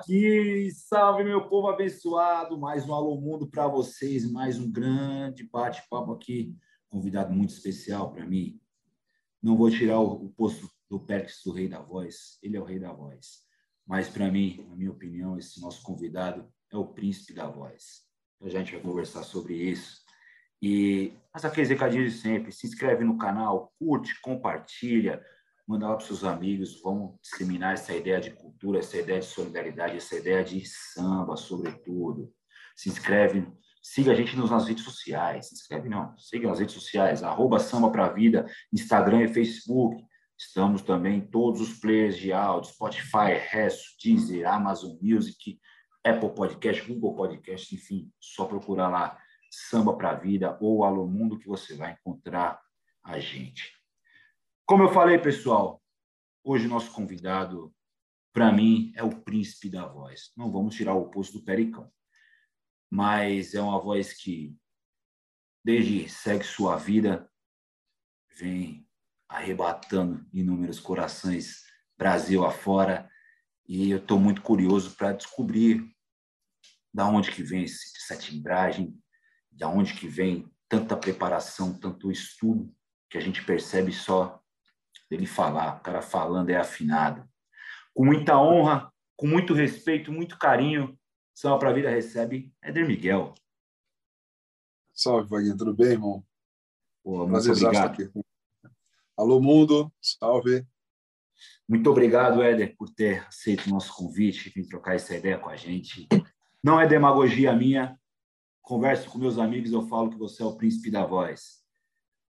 aqui. Salve, meu povo abençoado. Mais um Alô Mundo para vocês. Mais um grande bate-papo aqui. Convidado muito especial para mim. Não vou tirar o, posto do Perks do Rei da Voz. Ele é o Rei da Voz. Mas, para mim, na minha opinião, esse nosso convidado é o Príncipe da Voz. A gente vai conversar sobre isso. E faz aqueles recadinhos de sempre. Se inscreve no canal, curte, compartilha manda lá para seus amigos, vamos disseminar essa ideia de cultura, essa ideia de solidariedade, essa ideia de samba, sobretudo. Se inscreve, siga a gente nas redes sociais, se inscreve não, siga nas redes sociais, arroba Samba Pra Vida, Instagram e Facebook. Estamos também em todos os players de áudio, Spotify, Resto, Deezer, Amazon Music, Apple Podcast, Google Podcast, enfim, só procurar lá Samba Pra Vida ou Alô Mundo que você vai encontrar a gente. Como eu falei, pessoal, hoje nosso convidado, para mim, é o príncipe da voz. Não vamos tirar o posto do Pericão, mas é uma voz que, desde segue sua vida, vem arrebatando inúmeros corações Brasil afora, e eu estou muito curioso para descobrir da onde que vem essa timbragem, da onde que vem tanta preparação, tanto estudo que a gente percebe só dele falar. O cara falando é afinado. Com muita honra, com muito respeito, muito carinho, Salve para a Vida recebe Éder Miguel. Salve, Vaguinho. Tudo bem, irmão? Pô, muito obrigado. Aqui. Alô, mundo. Salve. Muito obrigado, Éder, por ter aceito o nosso convite vir trocar essa ideia com a gente. Não é demagogia minha. Converso com meus amigos, eu falo que você é o príncipe da voz.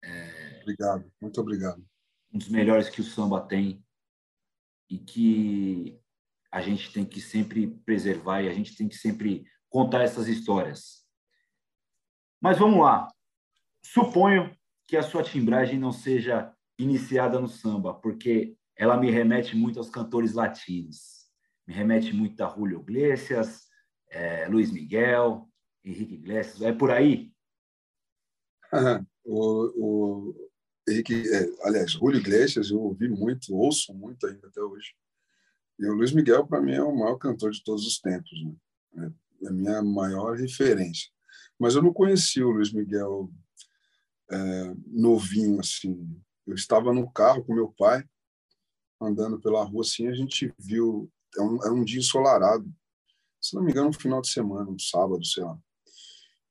É... Obrigado, muito obrigado um dos melhores que o samba tem e que a gente tem que sempre preservar e a gente tem que sempre contar essas histórias. Mas vamos lá. Suponho que a sua timbragem não seja iniciada no samba, porque ela me remete muito aos cantores latinos. Me remete muito a Julio Iglesias, é, Luiz Miguel, Henrique Iglesias. É por aí? o, o, Henrique, é, aliás, Julio Iglesias, eu ouvi muito, ouço muito ainda até hoje. E o Luiz Miguel, para mim, é o maior cantor de todos os tempos, né? é a minha maior referência. Mas eu não conheci o Luiz Miguel é, novinho, assim. Eu estava no carro com meu pai, andando pela rua, assim, a gente viu, era é um, era um dia ensolarado, se não me engano, um final de semana, um sábado, sei lá.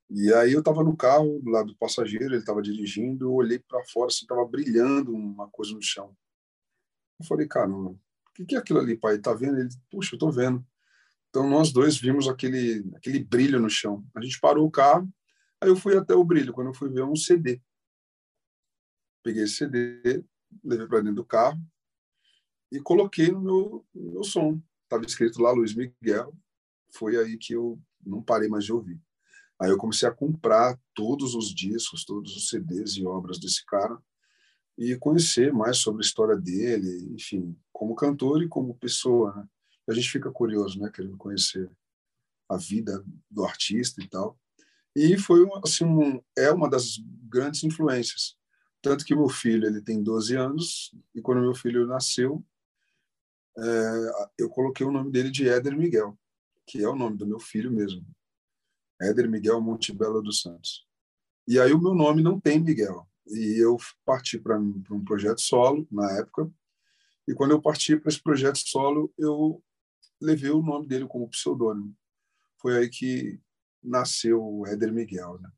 E aí eu estava no carro, do lado do passageiro, ele estava dirigindo, eu olhei para fora, assim, estava brilhando uma coisa no chão. Eu falei, caramba, o que, que é aquilo ali, pai? Tá vendo? Ele, puxa, eu tô vendo. Então nós dois vimos aquele aquele brilho no chão. A gente parou o carro, aí eu fui até o brilho. Quando eu fui ver um CD, peguei esse CD, levei para dentro do carro e coloquei no meu, no meu som. Estava escrito lá Luiz Miguel. Foi aí que eu não parei mais de ouvir. Aí eu comecei a comprar todos os discos, todos os CDs e obras desse cara e conhecer mais sobre a história dele, enfim, como cantor e como pessoa. Né? A gente fica curioso, né, querendo conhecer a vida do artista e tal. E foi assim, um, é uma das grandes influências. Tanto que meu filho ele tem 12 anos e quando meu filho nasceu, é, eu coloquei o nome dele de Éder Miguel, que é o nome do meu filho mesmo. Éder Miguel Montebello dos Santos. E aí o meu nome não tem Miguel. E eu parti para um projeto solo na época. E quando eu parti para esse projeto solo, eu levei o nome dele como pseudônimo. Foi aí que nasceu o Éder Miguel, né?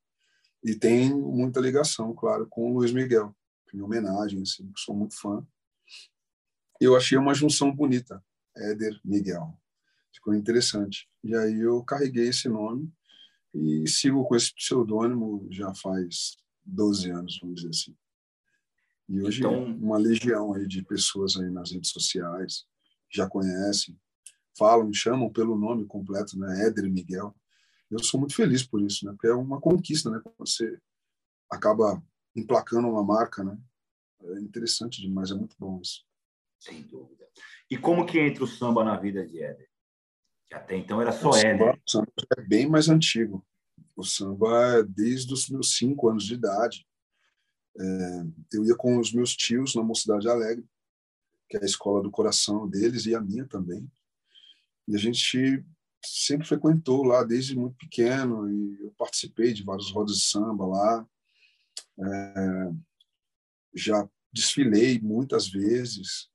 E tem muita ligação, claro, com o Luiz Miguel, em homenagem, assim, sou muito fã. Eu achei uma junção bonita, Éder Miguel. Ficou interessante. E aí eu carreguei esse nome e sigo com esse pseudônimo já faz 12 anos, vamos dizer assim. E hoje então... uma legião aí de pessoas aí nas redes sociais já conhecem, falam, chamam pelo nome completo, né, Éder Miguel. Eu sou muito feliz por isso, né, porque é uma conquista, né, você acaba emplacando uma marca, né. É interessante demais, é muito bom isso. Sem dúvida. E como que entra o samba na vida de Éder? Que até então era só o Éder. o samba é bem mais antigo. O samba é desde os meus cinco anos de idade. É, eu ia com os meus tios na Mocidade Alegre, que é a escola do coração deles e a minha também. E a gente sempre frequentou lá desde muito pequeno e eu participei de várias rodas de samba lá. É, já desfilei muitas vezes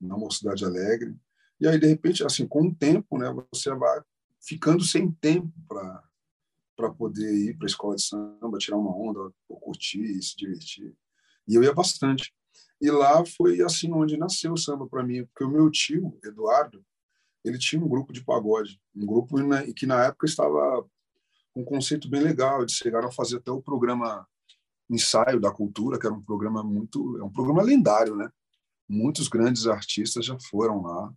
na Mocidade Alegre. E aí, de repente, assim, com o tempo, né, você vai ficando sem tempo para para poder ir para a escola de samba, tirar uma onda, curtir, se divertir. E eu ia bastante. E lá foi assim onde nasceu o samba para mim, porque o meu tio, Eduardo, ele tinha um grupo de pagode, um grupo que na época estava um conceito bem legal, eles chegaram a fazer até o programa Ensaio da Cultura, que era um programa muito, é um programa lendário, né? Muitos grandes artistas já foram lá,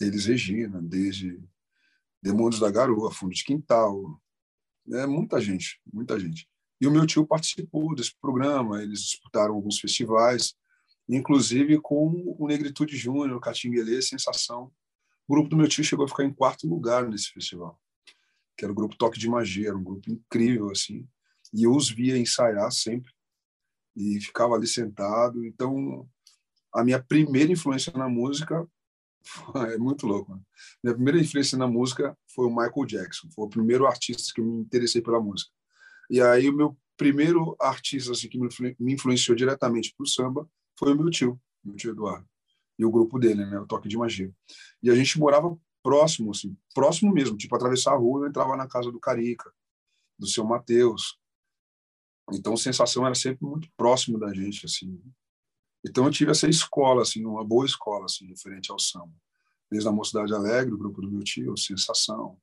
eles Regina, desde Demônios da Garoa, Fundo de Quintal, é muita gente, muita gente. E o meu tio participou desse programa, eles disputaram alguns festivais, inclusive com o Negritude Júnior, o Catinguelê, Sensação. O grupo do meu tio chegou a ficar em quarto lugar nesse festival, que era o grupo Toque de Magia, um grupo incrível, assim. E eu os via ensaiar sempre, e ficava ali sentado. Então, a minha primeira influência na música é muito louco. Né? Minha primeira influência na música foi o Michael Jackson. Foi o primeiro artista que eu me interessei pela música. E aí o meu primeiro artista assim, que me influenciou diretamente para o samba foi o meu tio, meu tio Eduardo. E o grupo dele, né, o Toque de Magia. E a gente morava próximo, assim, próximo mesmo, tipo atravessar a rua, eu entrava na casa do Carica, do seu Mateus. Então a sensação era sempre muito próximo da gente, assim. Então eu tive essa escola, assim, uma boa escola, assim, referente ao samba. Desde a Mocidade Alegre, o grupo do meu tio, Sensação,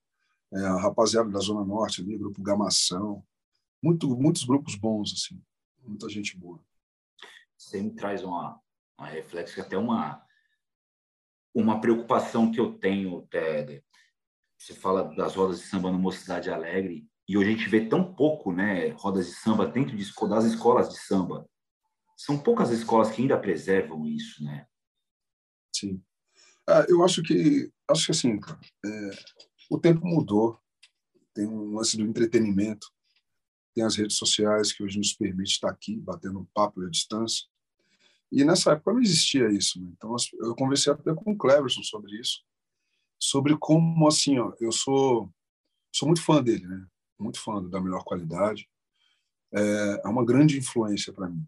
é, a rapaziada da Zona Norte ali, o grupo Gamação, muito, muitos grupos bons, assim, muita gente boa. Sempre traz uma, uma reflexo, até uma, uma preocupação que eu tenho, Ted. Você fala das rodas de samba na Mocidade Alegre, e hoje a gente vê tão pouco, né, rodas de samba dentro de, das escolas de samba são poucas escolas que ainda preservam isso, né? Sim. Ah, eu acho que acho que assim, é, o tempo mudou. Tem um lance do entretenimento, tem as redes sociais que hoje nos permite estar aqui batendo um papo à distância. E nessa época não existia isso. Né? Então eu conversei até com o Cleverson sobre isso, sobre como assim, ó, eu sou sou muito fã dele, né? Muito fã da melhor qualidade. É, é uma grande influência para mim.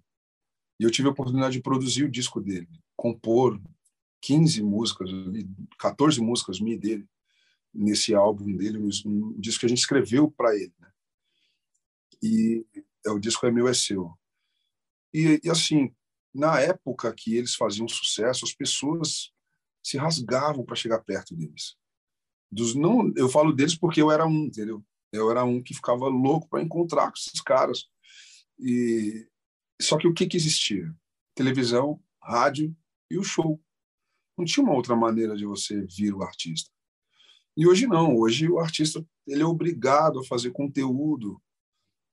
E eu tive a oportunidade de produzir o disco dele, compor 15 músicas, 14 músicas minha dele, nesse álbum dele, um disco que a gente escreveu para ele. Né? E é, o disco é meu, é seu. E, e, assim, na época que eles faziam sucesso, as pessoas se rasgavam para chegar perto deles. Dos não, eu falo deles porque eu era um, entendeu? Eu era um que ficava louco para encontrar com esses caras. E só que o que, que existia? Televisão, rádio e o show. Não tinha uma outra maneira de você vir o artista. E hoje não. Hoje o artista ele é obrigado a fazer conteúdo.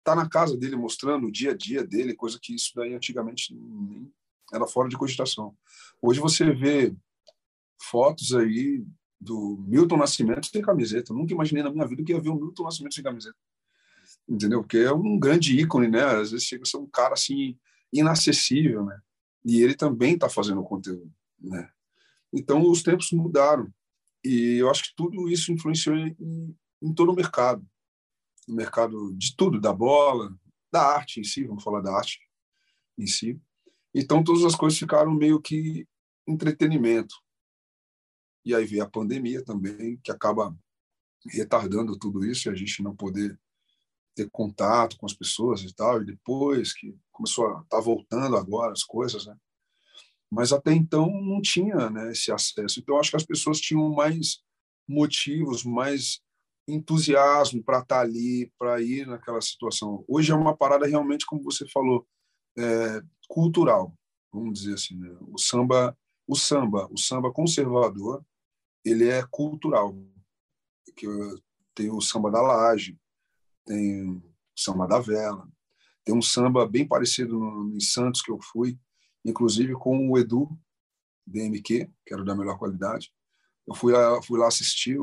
Tá na casa dele mostrando o dia a dia dele, coisa que isso daí antigamente nem era fora de cogitação. Hoje você vê fotos aí do Milton Nascimento sem camiseta. Nunca imaginei na minha vida que ia ver o Milton Nascimento sem camiseta entendeu? Porque é um grande ícone, né? Às vezes chega a ser um cara assim inacessível, né? E ele também está fazendo conteúdo, né? Então os tempos mudaram e eu acho que tudo isso influenciou em, em todo o mercado, no mercado de tudo, da bola, da arte em si, vamos falar da arte em si. Então todas as coisas ficaram meio que entretenimento. E aí veio a pandemia também, que acaba retardando tudo isso e a gente não poder ter contato com as pessoas e tal, e depois que começou a estar tá voltando agora as coisas, né? Mas até então não tinha né, esse acesso. Então acho que as pessoas tinham mais motivos, mais entusiasmo para estar tá ali, para ir naquela situação. Hoje é uma parada realmente, como você falou, é, cultural, vamos dizer assim. Né? O samba, o samba, o samba conservador, ele é cultural. Que tem o samba da laje, tem o samba da vela, tem um samba bem parecido no, em Santos que eu fui, inclusive com o Edu DMQ, que era da melhor qualidade. Eu fui lá, fui lá assisti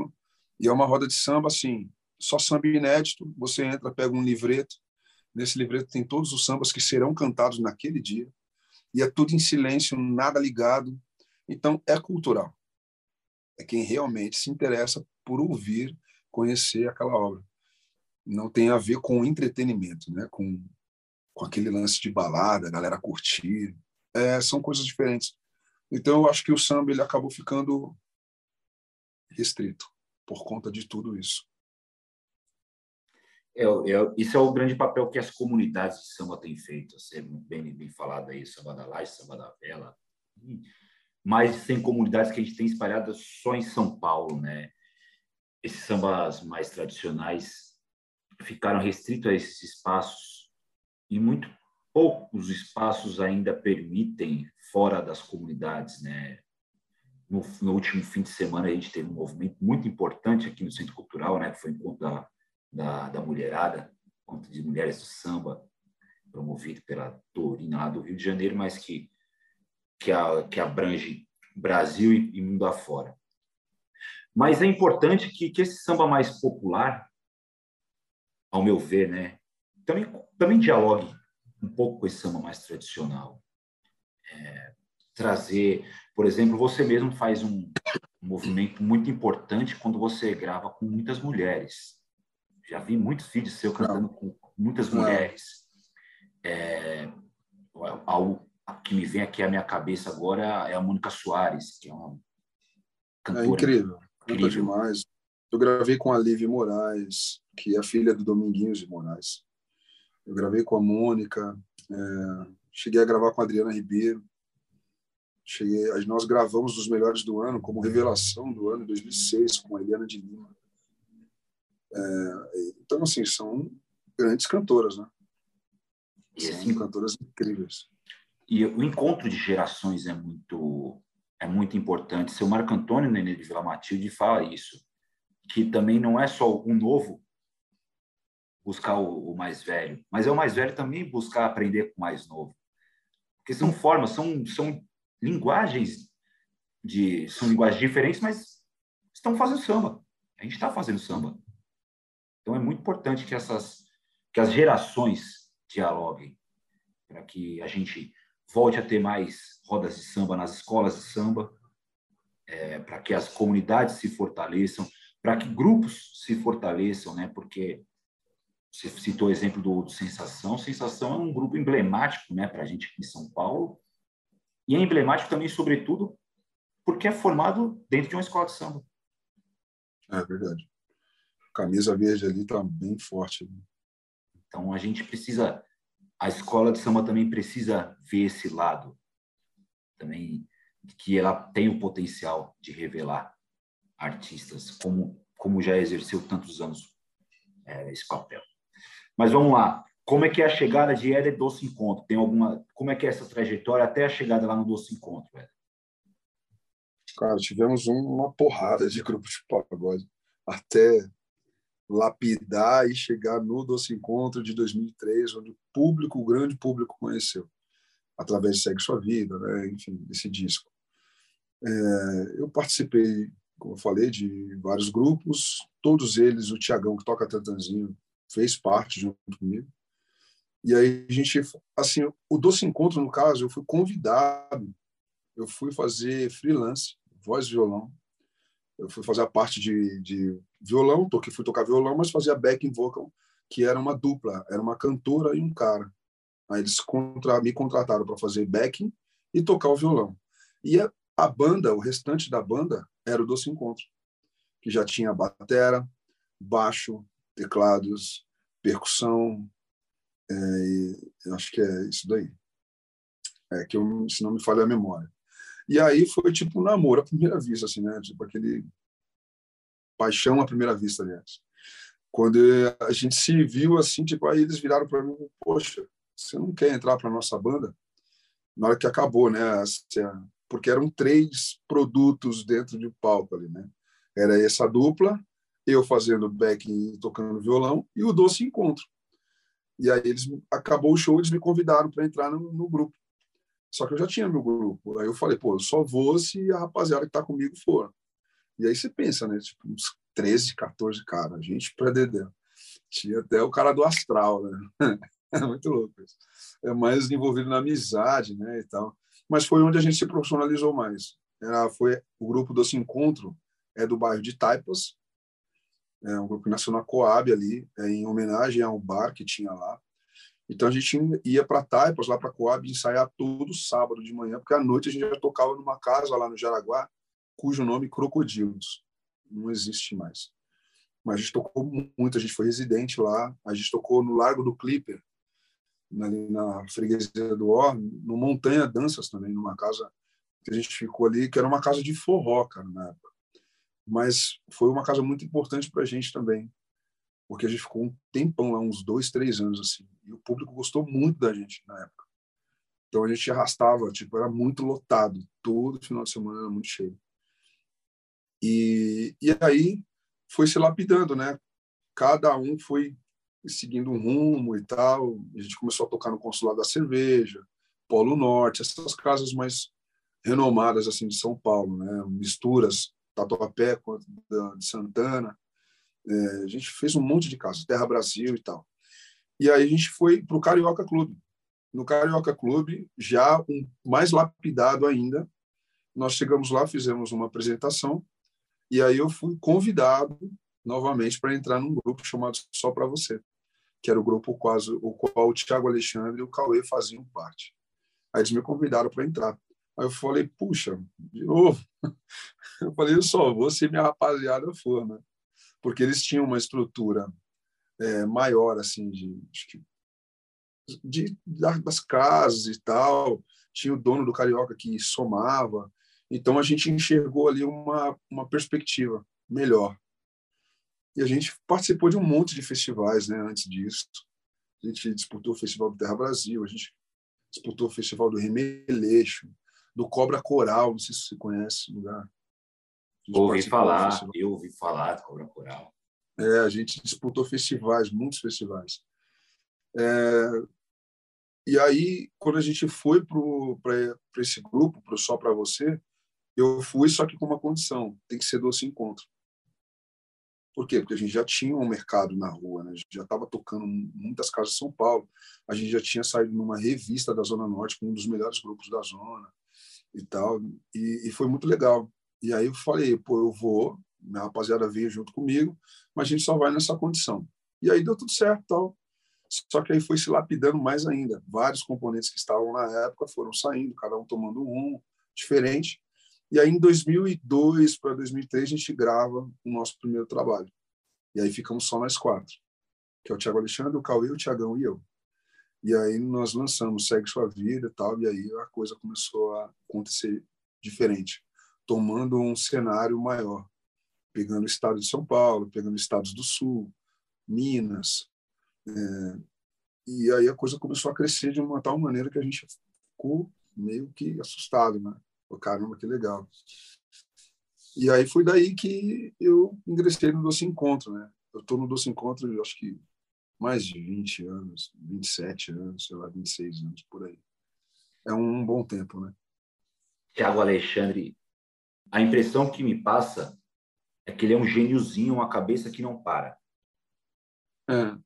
e é uma roda de samba assim, só samba inédito. Você entra, pega um livreto. Nesse livreto tem todos os sambas que serão cantados naquele dia e é tudo em silêncio, nada ligado. Então é cultural. é quem realmente se interessa por ouvir, conhecer aquela obra. Não tem a ver com entretenimento, né? com, com aquele lance de balada, a galera curtir. É, são coisas diferentes. Então, eu acho que o samba ele acabou ficando restrito por conta de tudo isso. É, é, isso é o grande papel que as comunidades de samba têm feito. Você bem, bem falado aí, samba da laje, samba da vela. De 100 comunidades que a gente tem espalhadas só em São Paulo, né? Esses sambas mais tradicionais ficaram restritos a esses espaços e muito poucos espaços ainda permitem fora das comunidades, né? No, no, último fim de semana a gente teve um movimento muito importante aqui no Centro Cultural, né? Que foi o encontro da da, da mulherada, conto de mulheres do samba, promovido pela Torina lá do Rio de Janeiro, mas que, que, a, que abrange Brasil e, e mundo afora. Mas é importante que, que esse samba mais popular, ao meu ver, né, também, também dialogue um pouco com esse samba mais tradicional. É, trazer, por exemplo, você mesmo faz um, movimento muito importante quando você grava com muitas mulheres já vi muitos vídeos seu cantando com muitas mulheres. É, algo que me vem aqui à minha cabeça agora é a Mônica Soares, que é uma cantora. É incrível, incrível. demais. Eu gravei com a Lívia Moraes, que é filha do Dominguinhos de Moraes. Eu gravei com a Mônica, é, cheguei a gravar com a Adriana Ribeiro. Cheguei, nós gravamos os melhores do ano, como revelação do ano 2006, com a Eliana de Lima. É, então, assim, são grandes cantoras, né? E, são assim, cantoras incríveis. E o encontro de gerações é muito é muito importante. Seu Marco Antônio Nenê de Vila Matilde fala isso, que também não é só o novo buscar o, o, mais velho, mas é o mais velho também buscar aprender com o mais novo. Porque são formas, são, são linguagens de são linguagens diferentes, mas estão fazendo samba. A gente está fazendo samba. Então é muito importante que essas que as gerações dialoguem para que a gente volte a ter mais rodas de samba nas escolas de samba, é, para que as comunidades se fortaleçam, para que grupos se fortaleçam, né? Porque você citou o exemplo do, do Sensação. Sensação é um grupo emblemático, né, para a gente aqui em São Paulo e é emblemático também, sobretudo, porque é formado dentro de uma escola de samba. É verdade camisa verde ali está bem forte. Então a gente precisa, a escola de samba também precisa ver esse lado, também que ela tem o potencial de revelar artistas, como como já exerceu tantos anos é, esse papel. Mas vamos lá, como é que é a chegada de Éder Doce Encontro? Tem alguma, como é que é essa trajetória até a chegada lá no Doce Encontro, Éder? Cara, tivemos uma porrada de grupos de pagode até lapidar e chegar no Doce Encontro de 2003, onde o público, o grande público conheceu, através de Segue Sua Vida, né? enfim, desse disco. É, eu participei, como eu falei, de vários grupos, todos eles, o Tiagão, que toca Tantanzinho, fez parte junto comigo. E aí a gente, assim, o Doce Encontro, no caso, eu fui convidado, eu fui fazer freelance, voz violão, eu fui fazer a parte de, de violão, toquei, fui tocar violão, mas fazia backing vocal, que era uma dupla, era uma cantora e um cara. Aí eles contra, me contrataram para fazer backing e tocar o violão. E a, a, banda, o restante da banda, era o Doce Encontro, que já tinha batera, baixo, teclados, percussão, é, acho que é isso daí. É que eu, se não me falha a memória. E aí foi tipo um namoro à primeira vista, assim, né? Tipo aquele paixão à primeira vista, aliás. Quando a gente se viu assim, tipo, aí eles viraram para mim, poxa, você não quer entrar para nossa banda? Na hora que acabou, né? Porque eram três produtos dentro de palco ali, né? Era essa dupla, eu fazendo backing e tocando violão, e o Doce Encontro. E aí eles acabou o show, eles me convidaram para entrar no, no, grupo. Só que eu já tinha meu grupo. Aí eu falei, pô, eu só vou se a rapaziada que tá comigo for. E aí você pensa, né? Tipo, uns 13, 14 caras, gente pra dedé. Tinha até o cara do astral, né? É muito louco isso. É mais envolvido na amizade, né, e tal. Mas foi onde a gente se profissionalizou mais. Era, foi o grupo desse encontro, é do bairro de Taipas, é um grupo que nasceu na Coab ali, é, em homenagem a um bar que tinha lá. Então a gente ia para Taipas, lá para Coab, ensaiar todo sábado de manhã, porque à noite a gente já tocava numa casa lá no Jaraguá, cujo nome Crocodilos. Não existe mais. Mas a gente tocou muito, a gente foi residente lá, a gente tocou no Largo do Clipper, na, na freguesia do Or, no Montanha Danças também, numa casa que a gente ficou ali, que era uma casa de forró, cara, na época. Mas foi uma casa muito importante para a gente também, porque a gente ficou um tempão lá, uns dois, três anos, assim, e o público gostou muito da gente na época. Então a gente arrastava, tipo, era muito lotado, todo final de semana era muito cheio. E, e aí foi se lapidando, né? Cada um foi seguindo um rumo e tal. A gente começou a tocar no Consulado da Cerveja, Polo Norte, essas casas mais renomadas assim de São Paulo, né? Misturas Tatuapé de Santana. É, a gente fez um monte de casas, Terra Brasil e tal. E aí a gente foi para o Carioca Clube. No Carioca Clube, já um, mais lapidado ainda, nós chegamos lá, fizemos uma apresentação, e aí eu fui convidado novamente para entrar num grupo chamado Só para Você, que era o grupo quase o qual o Tiago Alexandre e o Cauê faziam parte. Aí eles me convidaram para entrar. Aí eu falei, puxa, de novo. Eu falei, eu só vou se minha rapaziada for, né? Porque eles tinham uma estrutura é, maior, assim, de, de, das casas e tal. Tinha o dono do Carioca que somava. Então a gente enxergou ali uma, uma perspectiva melhor. E a gente participou de um monte de festivais, né? Antes disso, a gente disputou o Festival do Terra Brasil, a gente disputou o Festival do Remeleixo, do Cobra Coral, não sei se você conhece o lugar. Ouvi falar, eu ouvi falar do Cobra Coral. É, a gente disputou festivais, muitos festivais. É, e aí, quando a gente foi para esse grupo, para Só Para Você, eu fui só que com uma condição, tem que ser doce encontro. Por quê? Porque a gente já tinha um mercado na rua, né? a gente já estava tocando muitas casas de São Paulo, a gente já tinha saído numa revista da Zona Norte com um dos melhores grupos da zona e tal, e, e foi muito legal. E aí eu falei, pô, eu vou, minha rapaziada veio junto comigo, mas a gente só vai nessa condição. E aí deu tudo certo, tal. Só que aí foi se lapidando mais ainda. Vários componentes que estavam na época foram saindo, cada um tomando um diferente. E aí em 2002 para 2003 a gente grava o nosso primeiro trabalho. E aí ficamos só nós quatro, que é o Tiago Alexandre, o Cauê, o Tiagão e eu. E aí nós lançamos Segue Sua Vida e tal, e aí a coisa começou a acontecer diferente, tomando um cenário maior, pegando o estado de São Paulo, pegando estados do Sul, Minas. É, e aí a coisa começou a crescer de uma tal maneira que a gente ficou meio que assustado, né? Pô, caramba, que legal. E aí foi daí que eu ingressei no Doce Encontro, né? Eu estou no Doce Encontro, acho que mais de 20 anos, 27 anos, sei lá, 26 anos, por aí. É um bom tempo, né? Tiago Alexandre, a impressão que me passa é que ele é um gêniozinho, uma cabeça que não para. É.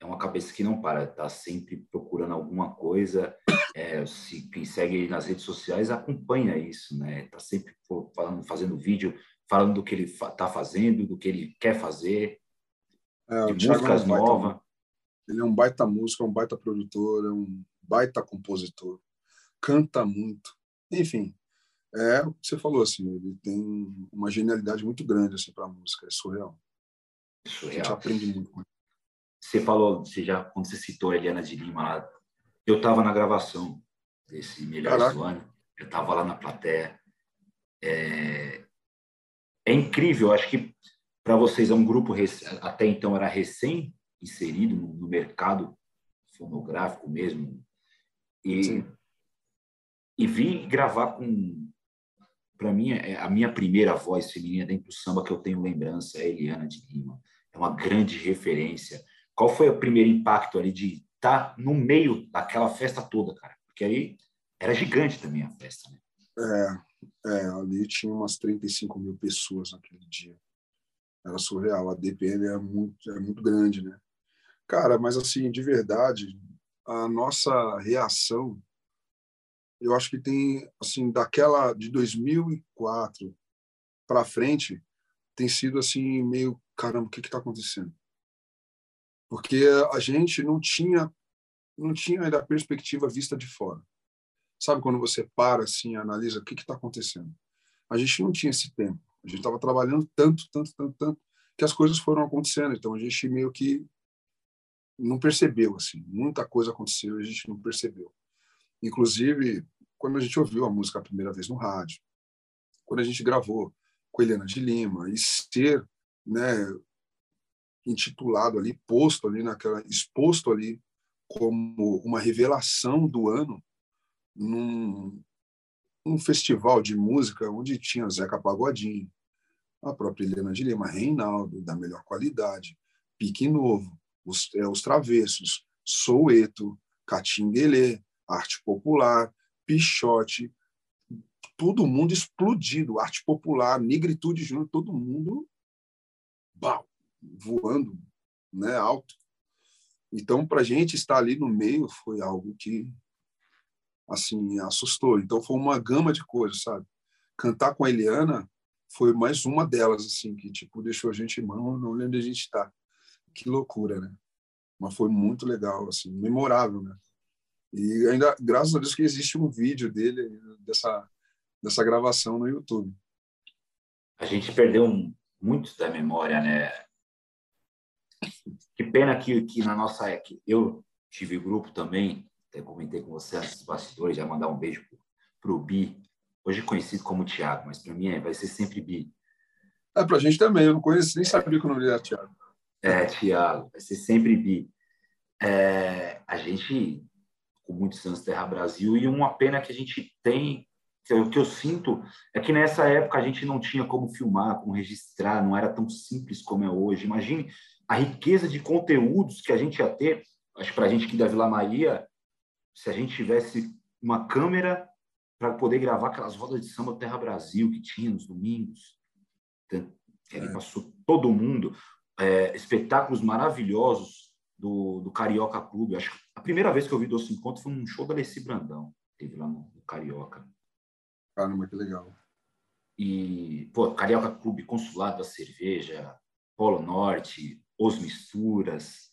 É uma cabeça que não para, está sempre procurando alguma coisa. É, se quem segue ele nas redes sociais acompanha isso, né? Está sempre falando, fazendo vídeo, falando do que ele está fazendo, do que ele quer fazer. É, de músicas é um novas. Ele é um baita músico, é um baita produtor, é um baita compositor, canta muito. Enfim, é o que você falou, assim, ele tem uma genialidade muito grande assim, para a música, é surreal. surreal. A gente aprende muito com ele. Você falou, você já, quando você citou a Eliana de Lima lá, eu estava na gravação desse Melhores do Ano, eu estava lá na plateia. É, é incrível, acho que para vocês é um grupo até então era recém inserido no, mercado fonográfico mesmo. E e vi gravar com para mim é a minha primeira voz feminina dentro do samba que eu tenho lembrança é a Eliana de Lima. É uma grande referência. Qual foi o primeiro impacto ali de tá no meio daquela festa toda cara porque aí era gigante também a festa né? é, é ali tinha umas 35 mil pessoas naquele dia era surreal. A DPM é muito, é muito grande, né? Cara, mas assim, de verdade, a nossa reação, eu acho que tem, assim, daquela de 2004 para frente tem sido assim meio caramba, o que está acontecendo? Porque a gente não tinha não tinha ainda a perspectiva vista de fora. Sabe quando você para assim, analisa o que está acontecendo? A gente não tinha esse tempo. A gente estava trabalhando tanto, tanto, tanto, tanto que as coisas foram acontecendo. Então a gente meio que não percebeu assim. Muita coisa aconteceu, a gente não percebeu. Inclusive quando a gente ouviu a música a primeira vez no rádio, quando a gente gravou com Helena de Lima e ser, né, intitulado ali, posto ali naquela, exposto ali como uma revelação do ano num um festival de música onde tinha Zeca Pagodinho, a própria Helena de Lima, Reinaldo, da melhor qualidade, Pique Novo, os, é, os Travessos, Soueto, Catinguelê, Arte Popular, Pichote, todo mundo explodido, arte popular, negritude junto, todo mundo bau, voando né, alto. Então, para a gente estar ali no meio foi algo que assim assustou. Então, foi uma gama de coisas, sabe? Cantar com a Eliana foi mais uma delas, assim, que tipo deixou a gente, mano, não lembro onde a gente está. Que loucura, né? Mas foi muito legal, assim, memorável, né? E ainda, graças a Deus, que existe um vídeo dele, dessa, dessa gravação no YouTube. A gente perdeu muito da memória, né? Que pena que, que na nossa. Que eu tive grupo também, até comentei com você antes dos bastidores, já mandar um beijo para o Bi, hoje conhecido como Tiago, mas para mim é, vai ser sempre Bi. É, para a gente também, eu não conheço, nem sabia que o nome era Tiago. É, Tiago, vai ser sempre Bi. É, a gente com muitos anos Terra Brasil e uma pena que a gente tem que eu, que eu sinto é que nessa época a gente não tinha como filmar, como registrar, não era tão simples como é hoje. Imagine a riqueza de conteúdos que a gente ia ter. Acho que para a gente aqui da Vila Maria, se a gente tivesse uma câmera para poder gravar aquelas rodas de samba Terra Brasil que tinha nos domingos, que ali é. passou todo mundo, é, espetáculos maravilhosos do, do Carioca Clube. Acho que a primeira vez que eu vi Doce Encontro foi num show da Alessi Brandão, teve lá no, no Carioca. Caramba, que legal. E, pô, Carioca Clube, Consulado da Cerveja, Polo Norte, Os Misturas,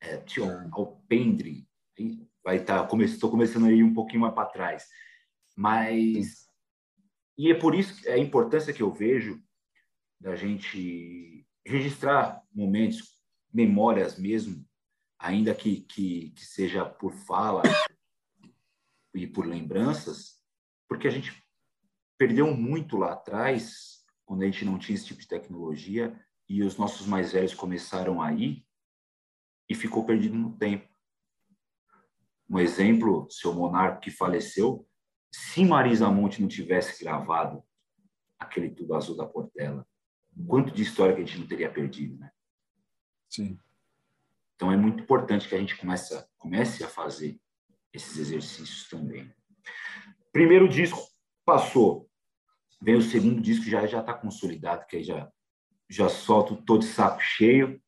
é, tio, é. Alpendre, vai estar, tá, estou começando aí um pouquinho mais para trás. Mas, e é por isso é a importância que eu vejo da gente registrar momentos, memórias mesmo, ainda que, que, que seja por fala e por lembranças, porque a gente perdeu muito lá atrás, quando a gente não tinha esse tipo de tecnologia, e os nossos mais velhos começaram aí e ficou perdido no tempo. Um exemplo, seu monarca que faleceu, se Marisa Monte não tivesse gravado aquele tudo azul da Portela, quanto de história que a gente não teria perdido, né? Sim. Então é muito importante que a gente comece a, comece a fazer esses exercícios também. Primeiro disco passou, vem o segundo disco já já está consolidado, que aí já já solto todo saco cheio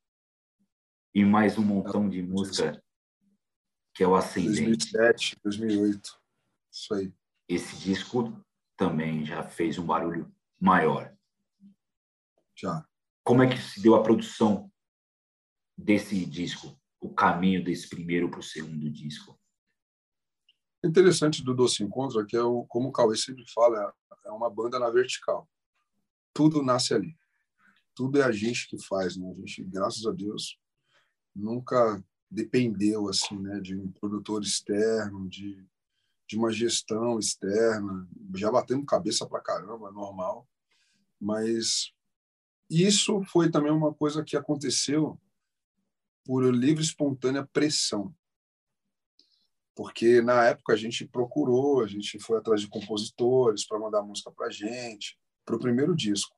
e mais um montão de música que é o Ascendente. 2007, 2008, isso aí. Esse disco também já fez um barulho maior. Já. Como é que se deu a produção desse disco, o caminho desse primeiro para o segundo disco? Interessante do Doce Encontro é que, é o, como o Cauê sempre fala, é uma banda na vertical. Tudo nasce ali. Tudo é a gente que faz, né? A gente, graças a Deus, nunca dependeu assim, né, de um produtor externo, de de uma gestão externa, já batendo cabeça para caramba, normal. Mas isso foi também uma coisa que aconteceu por livre espontânea pressão. Porque na época a gente procurou, a gente foi atrás de compositores para mandar música para gente, para o primeiro disco.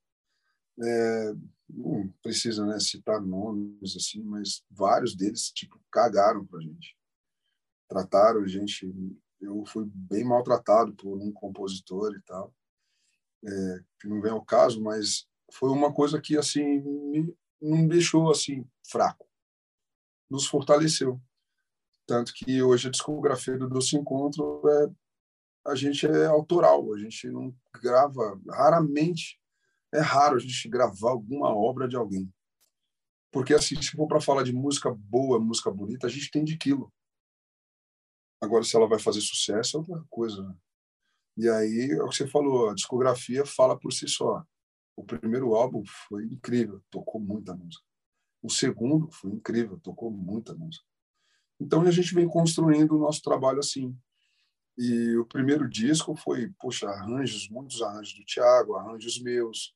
É, não precisa né, citar nomes assim, mas vários deles tipo cagaram para gente, trataram a gente. Eu fui bem maltratado por um compositor e tal, é, que não vem ao caso, mas foi uma coisa que assim me, não deixou assim fraco nos fortaleceu. Tanto que hoje a discografia do Doce Encontro é a gente é autoral, a gente não grava, raramente é raro a gente gravar alguma obra de alguém. Porque, assim, se for para falar de música boa, música bonita, a gente tem de quilo. Agora, se ela vai fazer sucesso, é outra coisa. Né? E aí, é o que você falou, a discografia fala por si só. O primeiro álbum foi incrível, tocou muita música. O segundo foi incrível, tocou muita música. Então, a gente vem construindo o nosso trabalho assim. E o primeiro disco foi, poxa, arranjos, muitos arranjos do Tiago, arranjos meus,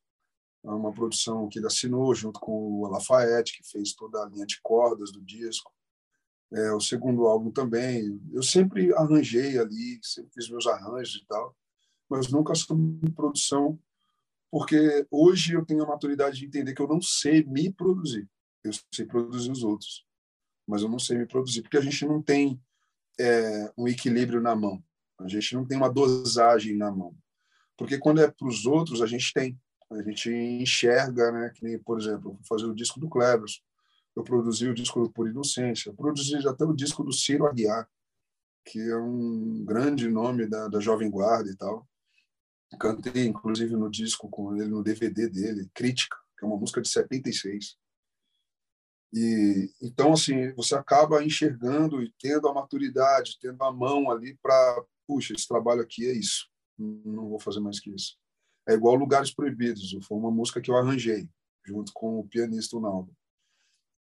uma produção que ele assinou junto com o Lafayette, que fez toda a linha de cordas do disco. É, o segundo álbum também. Eu sempre arranjei ali, sempre fiz meus arranjos e tal, mas nunca assumi produção, porque hoje eu tenho a maturidade de entender que eu não sei me produzir. Eu sei produzir os outros, mas eu não sei me produzir, porque a gente não tem é, um equilíbrio na mão, a gente não tem uma dosagem na mão. Porque quando é para os outros, a gente tem a gente enxerga, né? Que nem, por exemplo, fui fazer o disco do Cleverson, eu produzi o disco do Por Inocência, eu produzi até o disco do Ciro Aguiar, que é um grande nome da, da Jovem Guarda e tal. Cantei, inclusive, no disco com ele, no DVD dele, Crítica, que é uma música de 76. E então assim, você acaba enxergando e tendo a maturidade, tendo a mão ali para, puxa, esse trabalho aqui é isso. Não vou fazer mais que isso. É igual Lugares Proibidos, foi uma música que eu arranjei junto com o pianista Naldo.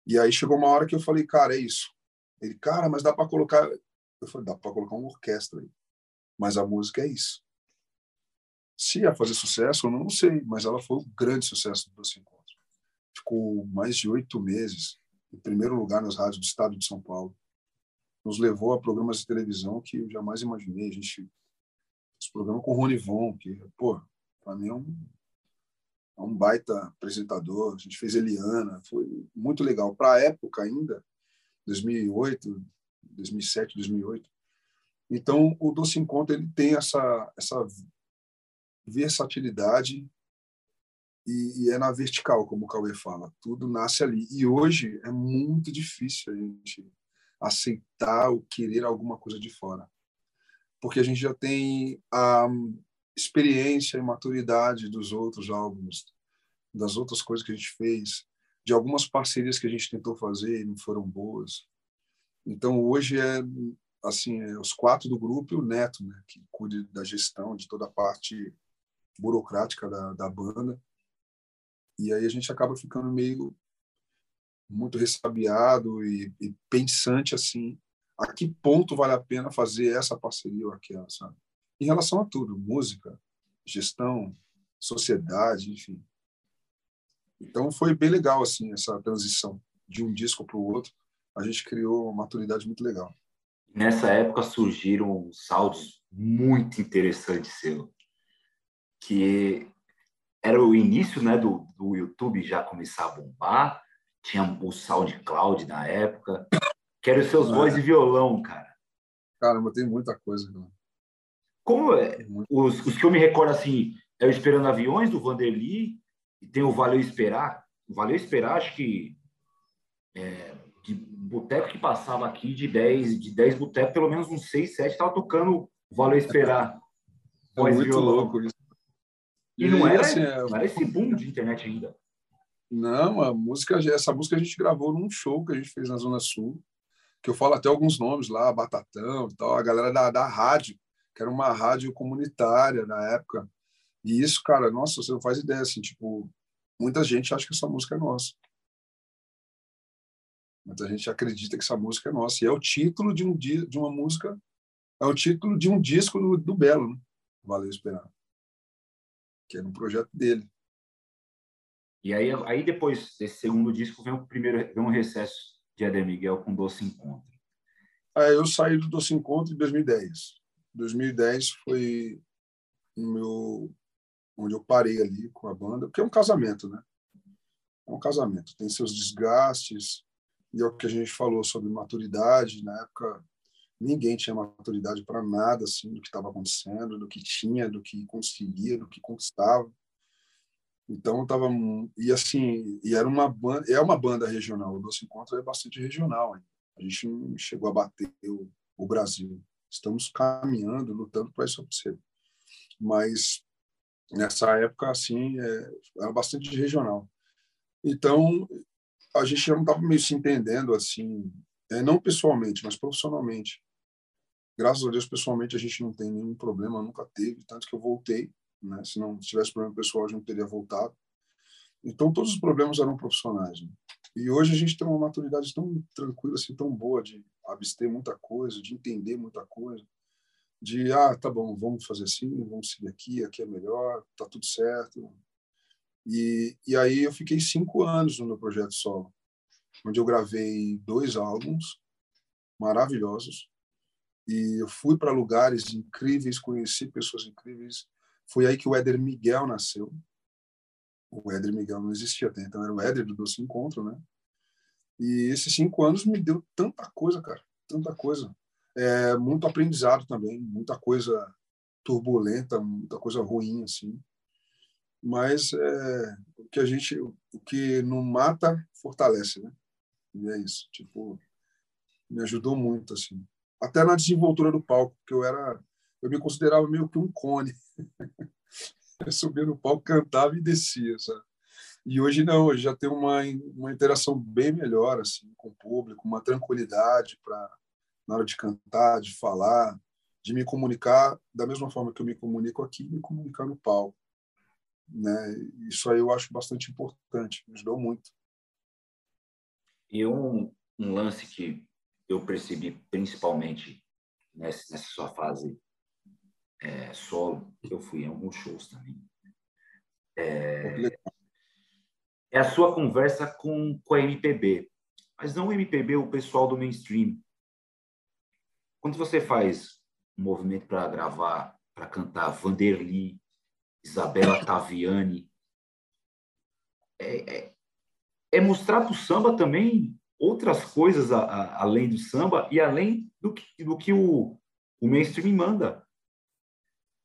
E aí chegou uma hora que eu falei, cara, é isso. Ele, cara, mas dá para colocar. Eu falei, dá para colocar uma orquestra aí. Mas a música é isso. Se ia fazer sucesso, eu não sei, mas ela foi um grande sucesso do Doce Encontro. Ficou mais de oito meses em primeiro lugar nas rádios do estado de São Paulo. Nos levou a programas de televisão que eu jamais imaginei. A gente. Esse programa com o Rony Von, que, pô, para mim é um, é um baita apresentador. A gente fez Eliana, foi muito legal. Para a época ainda, 2008, 2007, 2008. Então, o Doce Encontro ele tem essa, essa versatilidade e, e, é na vertical, como o Cauê fala. Tudo nasce ali. E hoje é muito difícil a gente aceitar ou querer alguma coisa de fora. Porque a gente já tem a, experiência e maturidade dos outros álbuns, das outras coisas que a gente fez, de algumas parcerias que a gente tentou fazer e não foram boas. Então hoje é assim, é os quatro do grupo e o Neto, né, que cuida da gestão de toda a parte burocrática da, da banda. E aí a gente acaba ficando meio muito ressabiado e, e pensante assim, a que ponto vale a pena fazer essa parceria ou aquela, sabe? Em relação a tudo, música, gestão, sociedade, enfim. Então foi bem legal assim essa transição de um disco para o outro. A gente criou uma maturidade muito legal. Nessa época surgiram saltos muito interessantes seu, que era o início né, do, do YouTube já começar a bombar, tinha o SoundCloud na época, que era os seus é. voz e violão, cara. Caramba, tem muita coisa. Cara. Como é, os, os que eu me recordo assim, é o Esperando Aviões, do Vanderly, e tem o Valeu Esperar. O Valeu Esperar, acho que é, de boteco que passava aqui, de 10, de 10 botecos, pelo menos uns 6, 7 estava tocando o Valeu Esperar. É muito violão. louco isso. E, e não, era, assim, é... não era esse boom de internet ainda. Não, a música, essa música a gente gravou num show que a gente fez na Zona Sul, que eu falo até alguns nomes lá, Batatão e tal, a galera da, da rádio que era uma rádio comunitária na época. E isso, cara, nossa, você não faz ideia, assim, tipo, muita gente acha que essa música é nossa. Muita gente acredita que essa música é nossa. E é o título de um de uma música, é o título de um disco do, do Belo, né? Valeu Esperar. Que era um projeto dele. E aí, aí depois desse segundo disco vem o primeiro, vem um recesso de Eder Miguel com Doce Encontro. Aí eu saí do Doce Encontro em 2010. 2010 foi meu onde eu parei ali com a banda, porque é um casamento, né? É um casamento, tem seus desgastes, e é o que a gente falou sobre maturidade, na época ninguém tinha maturidade para nada assim do que estava acontecendo, do que tinha, do que conseguia, do que conquistava. Então tava e assim, e era uma banda, é uma banda regional, o nosso encontro é bastante regional, hein? a gente não chegou a bater o, o Brasil. Estamos caminhando, lutando para isso acontecer. Mas nessa época, assim, é, era bastante regional. Então, a gente já não estava meio se entendendo, assim, é, não pessoalmente, mas profissionalmente. Graças a Deus, pessoalmente, a gente não tem nenhum problema, nunca teve, tanto que eu voltei, né? Se não tivesse problema pessoal, a gente não teria voltado. Então, todos os problemas eram profissionais. Né? E hoje a gente tem uma maturidade tão tranquila, assim, tão boa de abster muita coisa, de entender muita coisa, de, ah, tá bom, vamos fazer assim, vamos seguir aqui, aqui é melhor, tá tudo certo. E, e aí eu fiquei cinco anos no meu projeto solo, onde eu gravei dois álbuns maravilhosos, e eu fui para lugares incríveis, conheci pessoas incríveis. Foi aí que o Éder Miguel nasceu, o Éder Miguel não existia até então, era o Éder do Doce Encontro, né? E esses cinco anos me deu tanta coisa, cara, tanta coisa. É, muito aprendizado também, muita coisa turbulenta, muita coisa ruim, assim. Mas é, o que a gente, o que não mata, fortalece, né? E é isso, tipo, me ajudou muito, assim. Até na desenvoltura do palco, porque eu era, eu me considerava meio que um cone. Eu subia no palco, cantava e descia, sabe? E hoje não, hoje já tem uma, uma interação bem melhor assim com o público, uma tranquilidade para na hora de cantar, de falar, de me comunicar da mesma forma que eu me comunico aqui, me comunicar no palco, né? Isso aí eu acho bastante importante, me ajudou muito. E um, um lance que eu percebi principalmente nessa, nessa sua fase é, solo, eu fui em alguns shows também. É, é a sua conversa com, com a MPB, mas não o MPB, o pessoal do mainstream. Quando você faz um movimento para gravar, para cantar Vanderly, Isabela Taviani, é, é, é mostrar para o samba também outras coisas a, a, além do samba e além do que, do que o, o mainstream manda.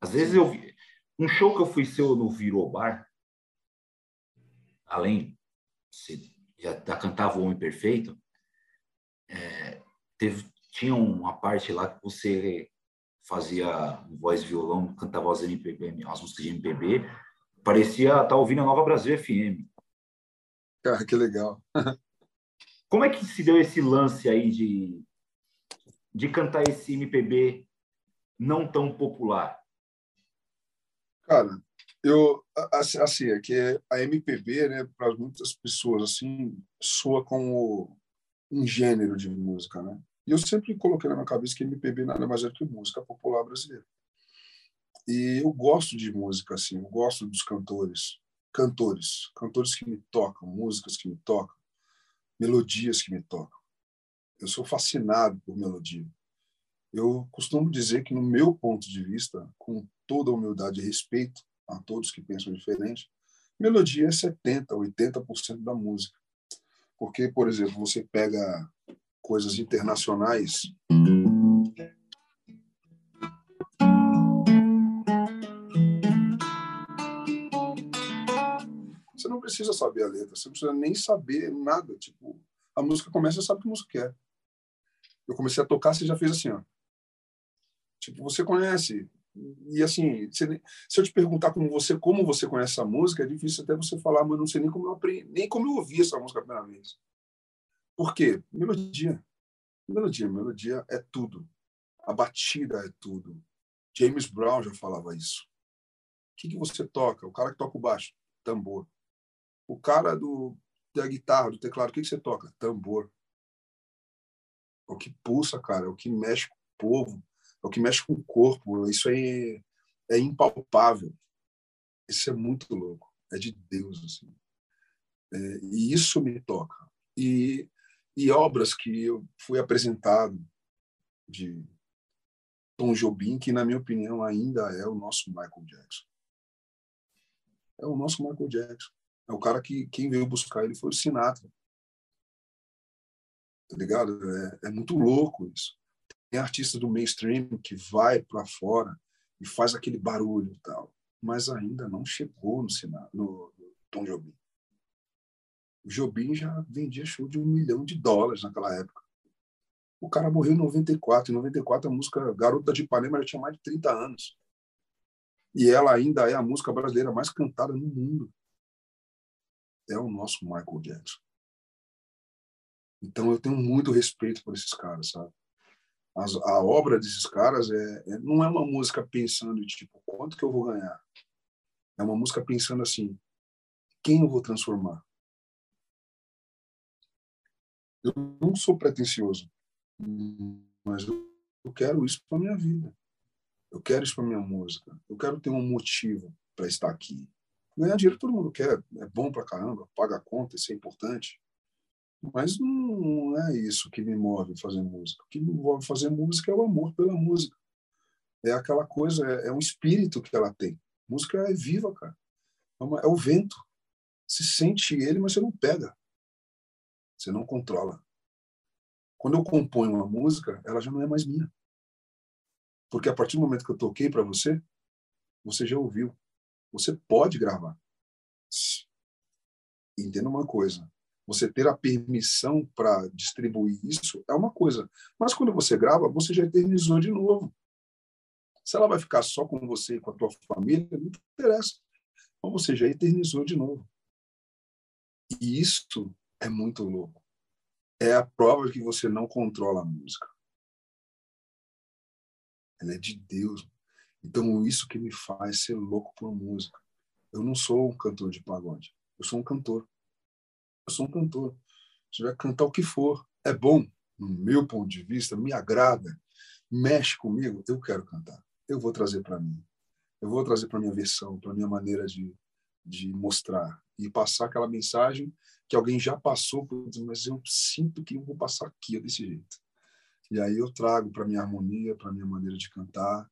Às vezes eu vi um show que eu fui seu no Virou Bar, além de já da cantava o Homem Perfeito, é, teve, tinha uma parte lá que você fazia voz violão, cantava as MPB, as músicas de MPB, parecia estar tá ouvindo a Nova Brasil FM. Cara, que legal. Como é que se deu esse lance aí de, de cantar esse MPB não tão popular? Cara, eu assim, assim é que a MPB, né, para muitas pessoas assim, soa como um gênero de música, né? E eu sempre coloquei na minha cabeça que MPB nada mais é que música popular brasileira. E eu gosto de música assim, eu gosto dos cantores, cantores, cantores que me tocam, músicas que me tocam, melodias que me tocam. Eu sou fascinado por melodia. Eu costumo dizer que, no meu ponto de vista, com toda humildade e respeito a todos que pensam diferente, melodia é 70%, 80% da música. Porque, por exemplo, você pega coisas internacionais. Você não precisa saber a letra, você não precisa nem saber nada. Tipo, a música começa, você sabe que música é. Eu comecei a tocar, você já fez assim, ó. Tipo, você conhece. E assim, se eu te perguntar como você como você conhece essa música, é difícil até você falar, mas não sei nem como eu aprendi, nem como eu ouvi essa música a primeira vez. Por quê? Melodia. Melodia, melodia é tudo. A batida é tudo. James Brown já falava isso. O que, que você toca? O cara que toca o baixo, tambor. O cara do da guitarra, do teclado, o que, que você toca? Tambor. É o que pulsa, cara, é o que mexe com o povo, é o que mexe com o corpo. Isso aí é impalpável. Isso é muito louco. É de Deus, assim. É, e isso me toca. E, e obras que eu fui apresentado de Tom Jobim, que, na minha opinião, ainda é o nosso Michael Jackson. É o nosso Michael Jackson. É o cara que quem veio buscar ele foi o Sinatra. Tá ligado? É, é muito louco isso. Tem artista do mainstream que vai para fora e faz aquele barulho e tal, mas ainda não chegou no, Sinatra, no, no Tom Jobim. O Jobim já vendia show de um milhão de dólares naquela época. O cara morreu em 94. Em 94, a música Garota de Ipanema já tinha mais de 30 anos. E ela ainda é a música brasileira mais cantada no mundo. É o nosso Michael Jackson. Então eu tenho muito respeito por esses caras, sabe? As, a obra desses caras é, é, não é uma música pensando tipo quanto que eu vou ganhar. É uma música pensando assim, quem eu vou transformar? Eu não sou pretensioso, mas eu quero isso para minha vida. Eu quero isso para minha música. Eu quero ter um motivo para estar aqui. Ganhar dinheiro todo mundo quer, é bom para caramba, paga a conta, isso é importante. Mas não é isso que me move fazer música. O que me move fazer música é o amor pela música. É aquela coisa, é, é um espírito que ela tem. música é viva, cara. É, é o vento. Se sente ele, mas você não pega. Você não controla. Quando eu componho uma música, ela já não é mais minha. Porque a partir do momento que eu toquei para você, você já ouviu. Você pode gravar. Entenda uma coisa. Você ter a permissão para distribuir isso é uma coisa. Mas quando você grava, você já eternizou de novo. Se ela vai ficar só com você e com a tua família, não interessa. Mas você já eternizou de novo. E isso é muito louco. É a prova que você não controla a música. Ela é de Deus. Então, isso que me faz ser louco por música. Eu não sou um cantor de pagode. Eu sou um cantor. Eu sou um cantor. Se tiver cantar o que for, é bom, no meu ponto de vista, me agrada, mexe comigo, eu quero cantar. Eu vou trazer para mim. Eu vou trazer para minha versão, para minha maneira de, de mostrar e passar aquela mensagem que alguém já passou, mas eu sinto que eu vou passar aqui desse jeito. E aí eu trago para minha harmonia, para minha maneira de cantar,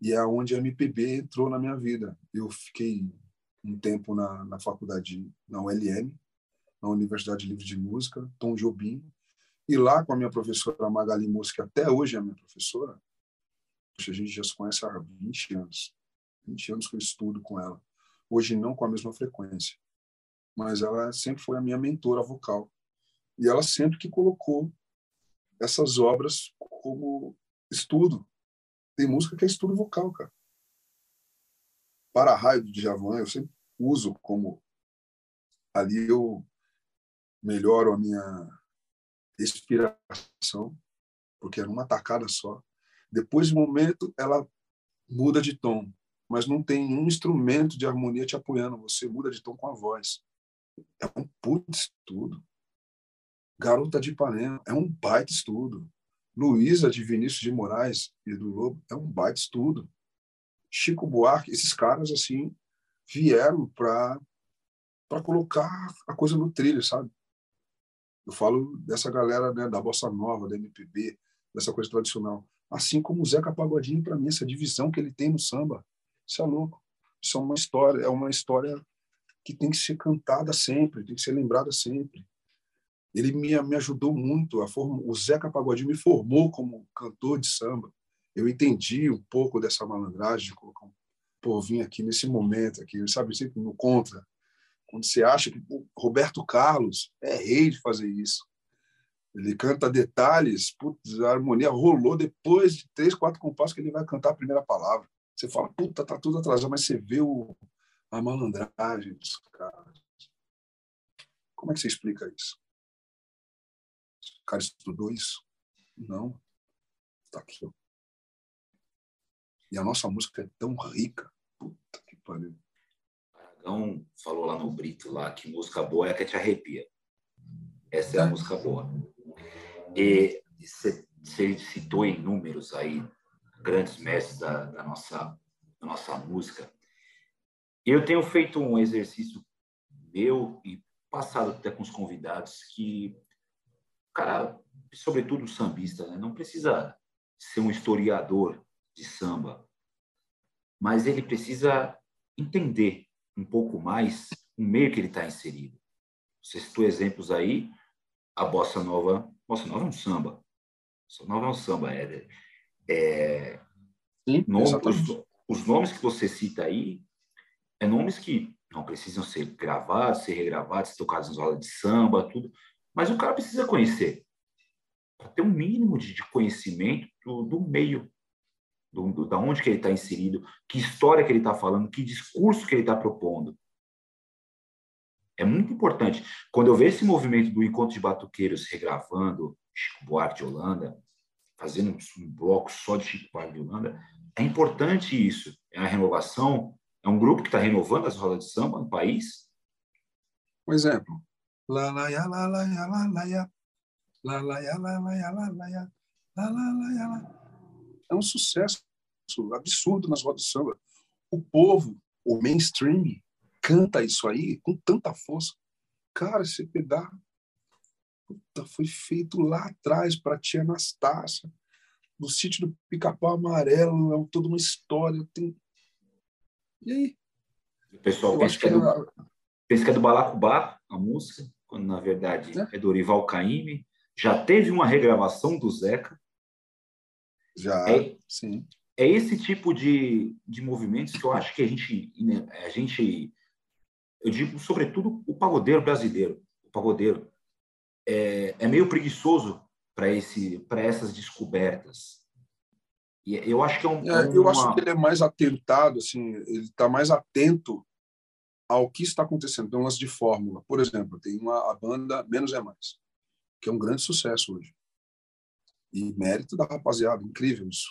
e é onde a MPB entrou na minha vida. Eu fiquei um tempo na, na faculdade, na ULM, na Universidade Livre de Música, Tom Jobim, e lá com a minha professora Magali Moça, que até hoje é minha professora, a gente já se conhece há 20 anos. 20 anos que eu estudo com ela. Hoje não com a mesma frequência. Mas ela sempre foi a minha mentora vocal. E ela sempre que colocou essas obras como estudo. Tem música que é estudo vocal, cara. Para raio de Javan, eu sempre uso como ali eu melhoro a minha respiração, porque era uma tacada só. Depois de um momento, ela muda de tom, mas não tem um instrumento de harmonia te apoiando. Você muda de tom com a voz. É um puto estudo. Garota de Ipanema é um baita estudo. Luísa de Vinícius de Moraes e do Lobo é um baita estudo. Chico Buarque, esses caras assim vieram para para colocar a coisa no trilho, sabe? Eu falo dessa galera né, da bossa nova, da MPB, dessa coisa tradicional. Assim como o Zeca Pagodinho, para mim, essa divisão que ele tem no samba, isso é louco. Isso é uma história, é uma história que tem que ser cantada sempre, tem que ser lembrada sempre ele me, me ajudou muito. A forma, o Zeca Pagodinho me formou como cantor de samba. Eu entendi um pouco dessa malandragem de colocar um aqui nesse momento, aqui, sabe, sempre no contra. Quando você acha que pô, Roberto Carlos é rei de fazer isso. Ele canta detalhes, putz, a harmonia rolou depois de três, quatro compassos que ele vai cantar a primeira palavra. Você fala, puta, tá tudo atrasado, mas você vê o, a malandragem dos caras. Como é que você explica isso? cara estudou isso? Não. Tá aqui. E a nossa música é tão rica. Puta que pariu. Aragão falou lá no Brito lá que música boa é a que te arrepia. Essa é a música boa. E você citou em números aí grandes mestres da, da, nossa da nossa música. Eu tenho feito um exercício meu e passado até com os convidados que cara, sobretudo o sambista, né? não precisa ser um historiador de samba, mas ele precisa entender um pouco mais o meio que ele está inserido. Você citou exemplos aí, a bossa nova, bossa nova é um samba, bossa nova é um samba, Éder. É, Sim, nome, os, os nomes que você cita aí, é nomes que não precisam ser gravados, ser regravados, ser tocados nas aulas de samba, tudo, mas o cara precisa conhecer, para ter um mínimo de conhecimento do, do meio do, do, da onde que ele está inserido, que história que ele está falando, que discurso que ele está propondo. É muito importante. Quando eu vejo esse movimento do Encontro de Batuqueiros regravando Chico Buarque de Holanda, fazendo um bloco só de Chico Buarque de Holanda, é importante isso. É a renovação, é um grupo que está renovando as rodas de samba no país. Um exemplo. La la ya la la ya la la ya. La la ya la la ya la la ya. La la la ya la. É um sucesso absurdo nas rodas de samba. O povo, o mainstream, canta isso aí com tanta força. Cara, esse pedal puta, foi feito lá atrás para tia Anastácia, no sítio do Pica-Pau Amarelo, é toda uma história. Tem... E aí? O pessoal pensa que, é do, pensa que é do Balacobaco, a música, quando na verdade é, é do Orival Caymmi. Já teve uma regravação do Zeca. Já, é, sim. É esse tipo de, de movimentos que eu acho que a gente, a gente eu digo sobretudo o pagodeiro brasileiro, o pagodeiro é, é meio preguiçoso para esse para essas descobertas. E eu acho que é um, é, eu acho que ele é mais atentado, assim, ele está mais atento ao que está acontecendo. Tem um lance de fórmula, por exemplo, tem uma a banda Menos é Mais, que é um grande sucesso hoje. E mérito da rapaziada, incrível isso.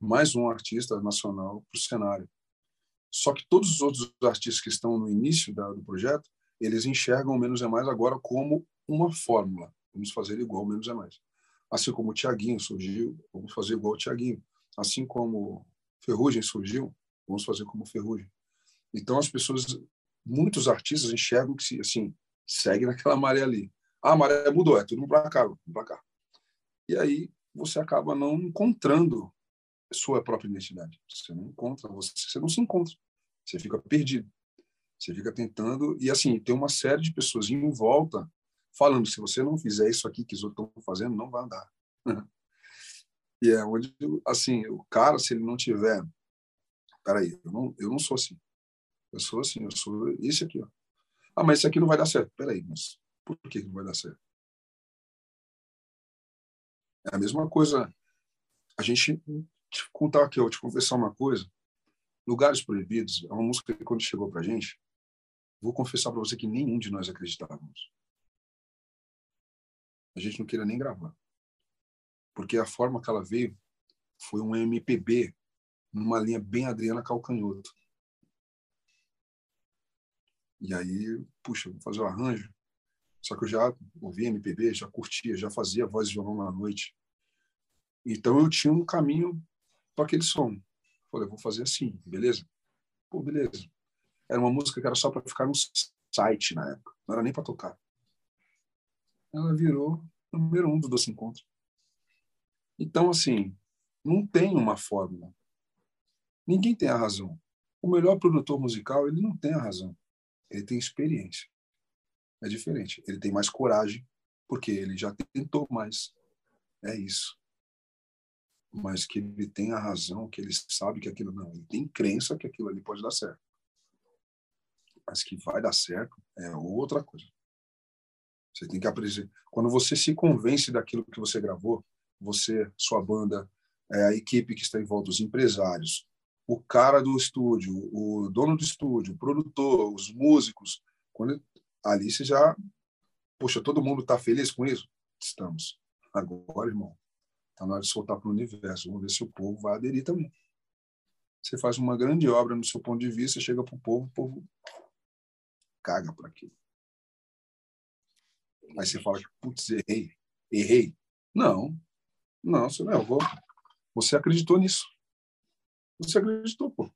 Mais um artista nacional para o cenário. Só que todos os outros artistas que estão no início da, do projeto, eles enxergam o menos é mais agora como uma fórmula. Vamos fazer igual menos é mais. Assim como o Tiaguinho surgiu, vamos fazer igual o Tiaguinho. Assim como Ferrugem surgiu, vamos fazer como Ferrugem. Então as pessoas, muitos artistas enxergam que assim segue naquela maré ali. Ah, a maré mudou, é tudo para cá, para cá. E aí você acaba não encontrando sua própria identidade. Você não encontra, você, você não se encontra. Você fica perdido. Você fica tentando. E, assim, tem uma série de pessoas em volta falando: se você não fizer isso aqui que os outros estão fazendo, não vai andar. e é onde, assim, o cara, se ele não tiver. Peraí, eu não, eu não sou assim. Eu sou assim, eu sou esse aqui, ó. Ah, mas esse aqui não vai dar certo. Peraí, mas por que não vai dar certo? É a mesma coisa. A gente te contar aqui, eu te confessar uma coisa. Lugares Proibidos é uma música que quando chegou pra gente, vou confessar para você que nenhum de nós acreditávamos. A gente não queria nem gravar. Porque a forma que ela veio foi um MPB numa linha bem Adriana Calcanhoto. E aí, puxa, vou fazer o arranjo. Só que eu já ouvia MPB, já curtia, já fazia voz de violão na noite. Então eu tinha um caminho para aquele som. Falei, vou fazer assim, beleza? Pô, beleza. Era uma música que era só para ficar no site na época, não era nem para tocar. Ela virou número um do Doce Encontro. Então, assim, não tem uma fórmula. Ninguém tem a razão. O melhor produtor musical, ele não tem a razão. Ele tem experiência. É diferente. Ele tem mais coragem, porque ele já tentou mais. É isso mas que ele tem a razão, que ele sabe que aquilo não, ele tem crença que aquilo ali pode dar certo. Mas que vai dar certo é outra coisa. Você tem que aprender. Quando você se convence daquilo que você gravou, você, sua banda, é, a equipe que está em volta, os empresários, o cara do estúdio, o dono do estúdio, o produtor, os músicos, quando ali você já, poxa, todo mundo está feliz com isso? Estamos. Agora, irmão, Está na hora de soltar para o universo. Vamos ver se o povo vai aderir também. Você faz uma grande obra no seu ponto de vista, chega para o povo, o povo caga para aquilo. Aí você fala que, putz, errei, errei. Não, não, você não errou. Você acreditou nisso. Você acreditou, pô.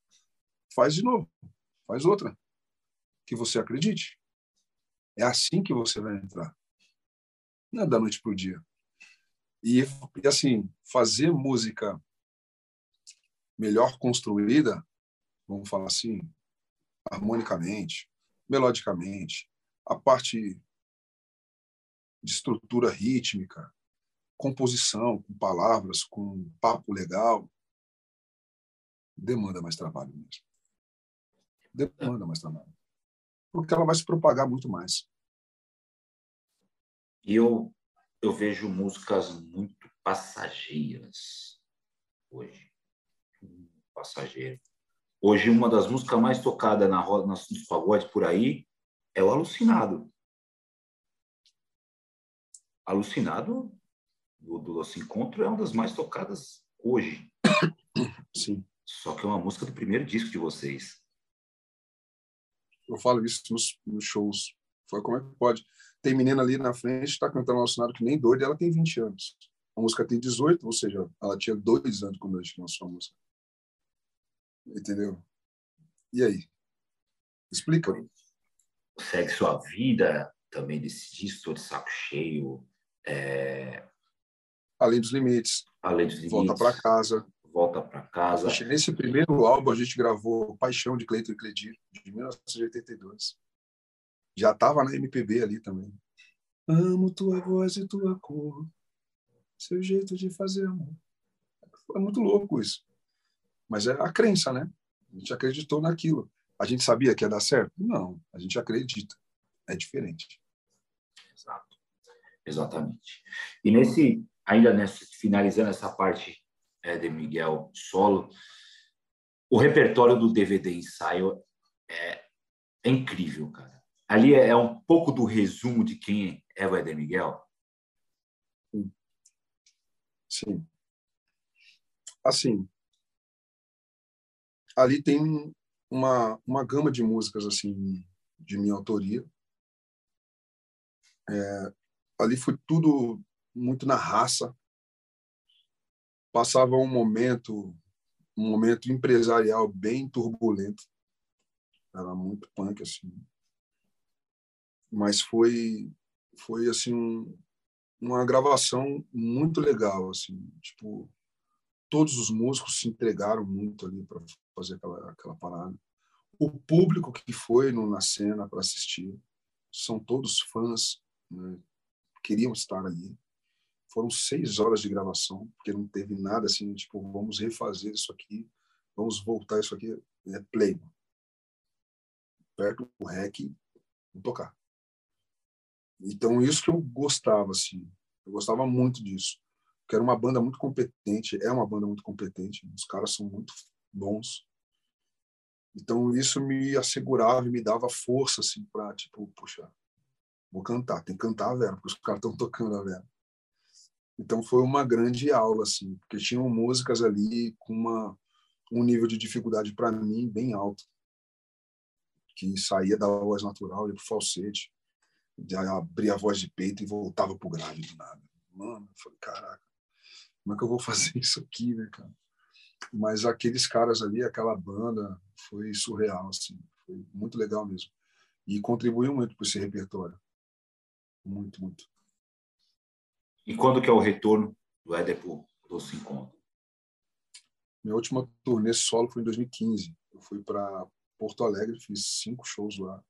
Faz de novo. Faz outra. Que você acredite. É assim que você vai entrar. Não é da noite para o dia. E, e assim, fazer música melhor construída, vamos falar assim, harmonicamente, melodicamente, a parte de estrutura rítmica, composição, com palavras, com papo legal, demanda mais trabalho mesmo. Demanda mais trabalho. Porque ela vai se propagar muito mais. E eu eu vejo músicas muito passageiras hoje. Passageiro. Hoje, uma das músicas mais tocadas na roda, nos pagodes por aí é o Alucinado. Alucinado do, do Nosso Encontro é uma das mais tocadas hoje. Sim. Só que é uma música do primeiro disco de vocês. Eu falo isso nos, nos shows. Foi como é que pode? Tem menina ali na frente, está cantando Alucinado que nem doido, e ela tem 20 anos. A música tem 18, ou seja, ela tinha dois anos quando a gente lançou a música. Entendeu? E aí? Explica. Segue sua vida também desse disco, de saco cheio. É... Além dos limites. Além dos limites. Volta para casa. Volta para casa. Nesse primeiro álbum a gente gravou Paixão de Cleiton e Cledir, de 1982. Já estava na MPB ali também. Amo tua voz e tua cor, seu jeito de fazer amor. Foi muito louco isso. Mas é a crença, né? A gente acreditou naquilo. A gente sabia que ia dar certo? Não, a gente acredita. É diferente. Exato. Exatamente. E nesse, ainda nessa, finalizando essa parte é, de Miguel solo, o repertório do DVD ensaio é, é incrível, cara. Ali é, é, um pouco do resumo de quem é o Eder Miguel. Sim. Assim, ali tem uma, uma gama de músicas assim de minha autoria. É, ali foi tudo muito na raça. Passava um momento, um momento empresarial bem turbulento. Era muito punk assim. Mas foi foi assim um, uma gravação muito legal assim, tipo todos os músicos se entregaram muito ali para fazer aquela, aquela parada. O público que foi no, na cena para assistir são todos fãs, né? queriam estar ali. Foram seis horas de gravação, porque não teve nada assim, tipo, vamos refazer isso aqui, vamos voltar isso aqui. É play. Perto o rec e tocar. Então, isso que eu gostava, assim. Eu gostava muito disso. Porque era uma banda muito competente, é uma banda muito competente. Os caras são muito bons. Então isso me assegurava e me dava força assim para tipo, puxa, vou cantar, tem que cantar a Vera, porque os caras estão tocando a Vera. Então foi uma grande aula assim, porque tinham músicas ali com uma um nível de dificuldade para mim bem alto, que saía da voz natural ia pro falsete, abria a voz de peito e voltava pro grave do nada. Mano, eu falei, caraca, como é que eu vou fazer isso aqui, né, cara? mas aqueles caras ali, aquela banda, foi surreal, assim, foi muito legal mesmo. E contribuiu muito para esse repertório. Muito, muito. E quando que é o retorno do Éder do Encontro? Minha última turnê solo foi em 2015. Eu fui para Porto Alegre, fiz cinco shows lá.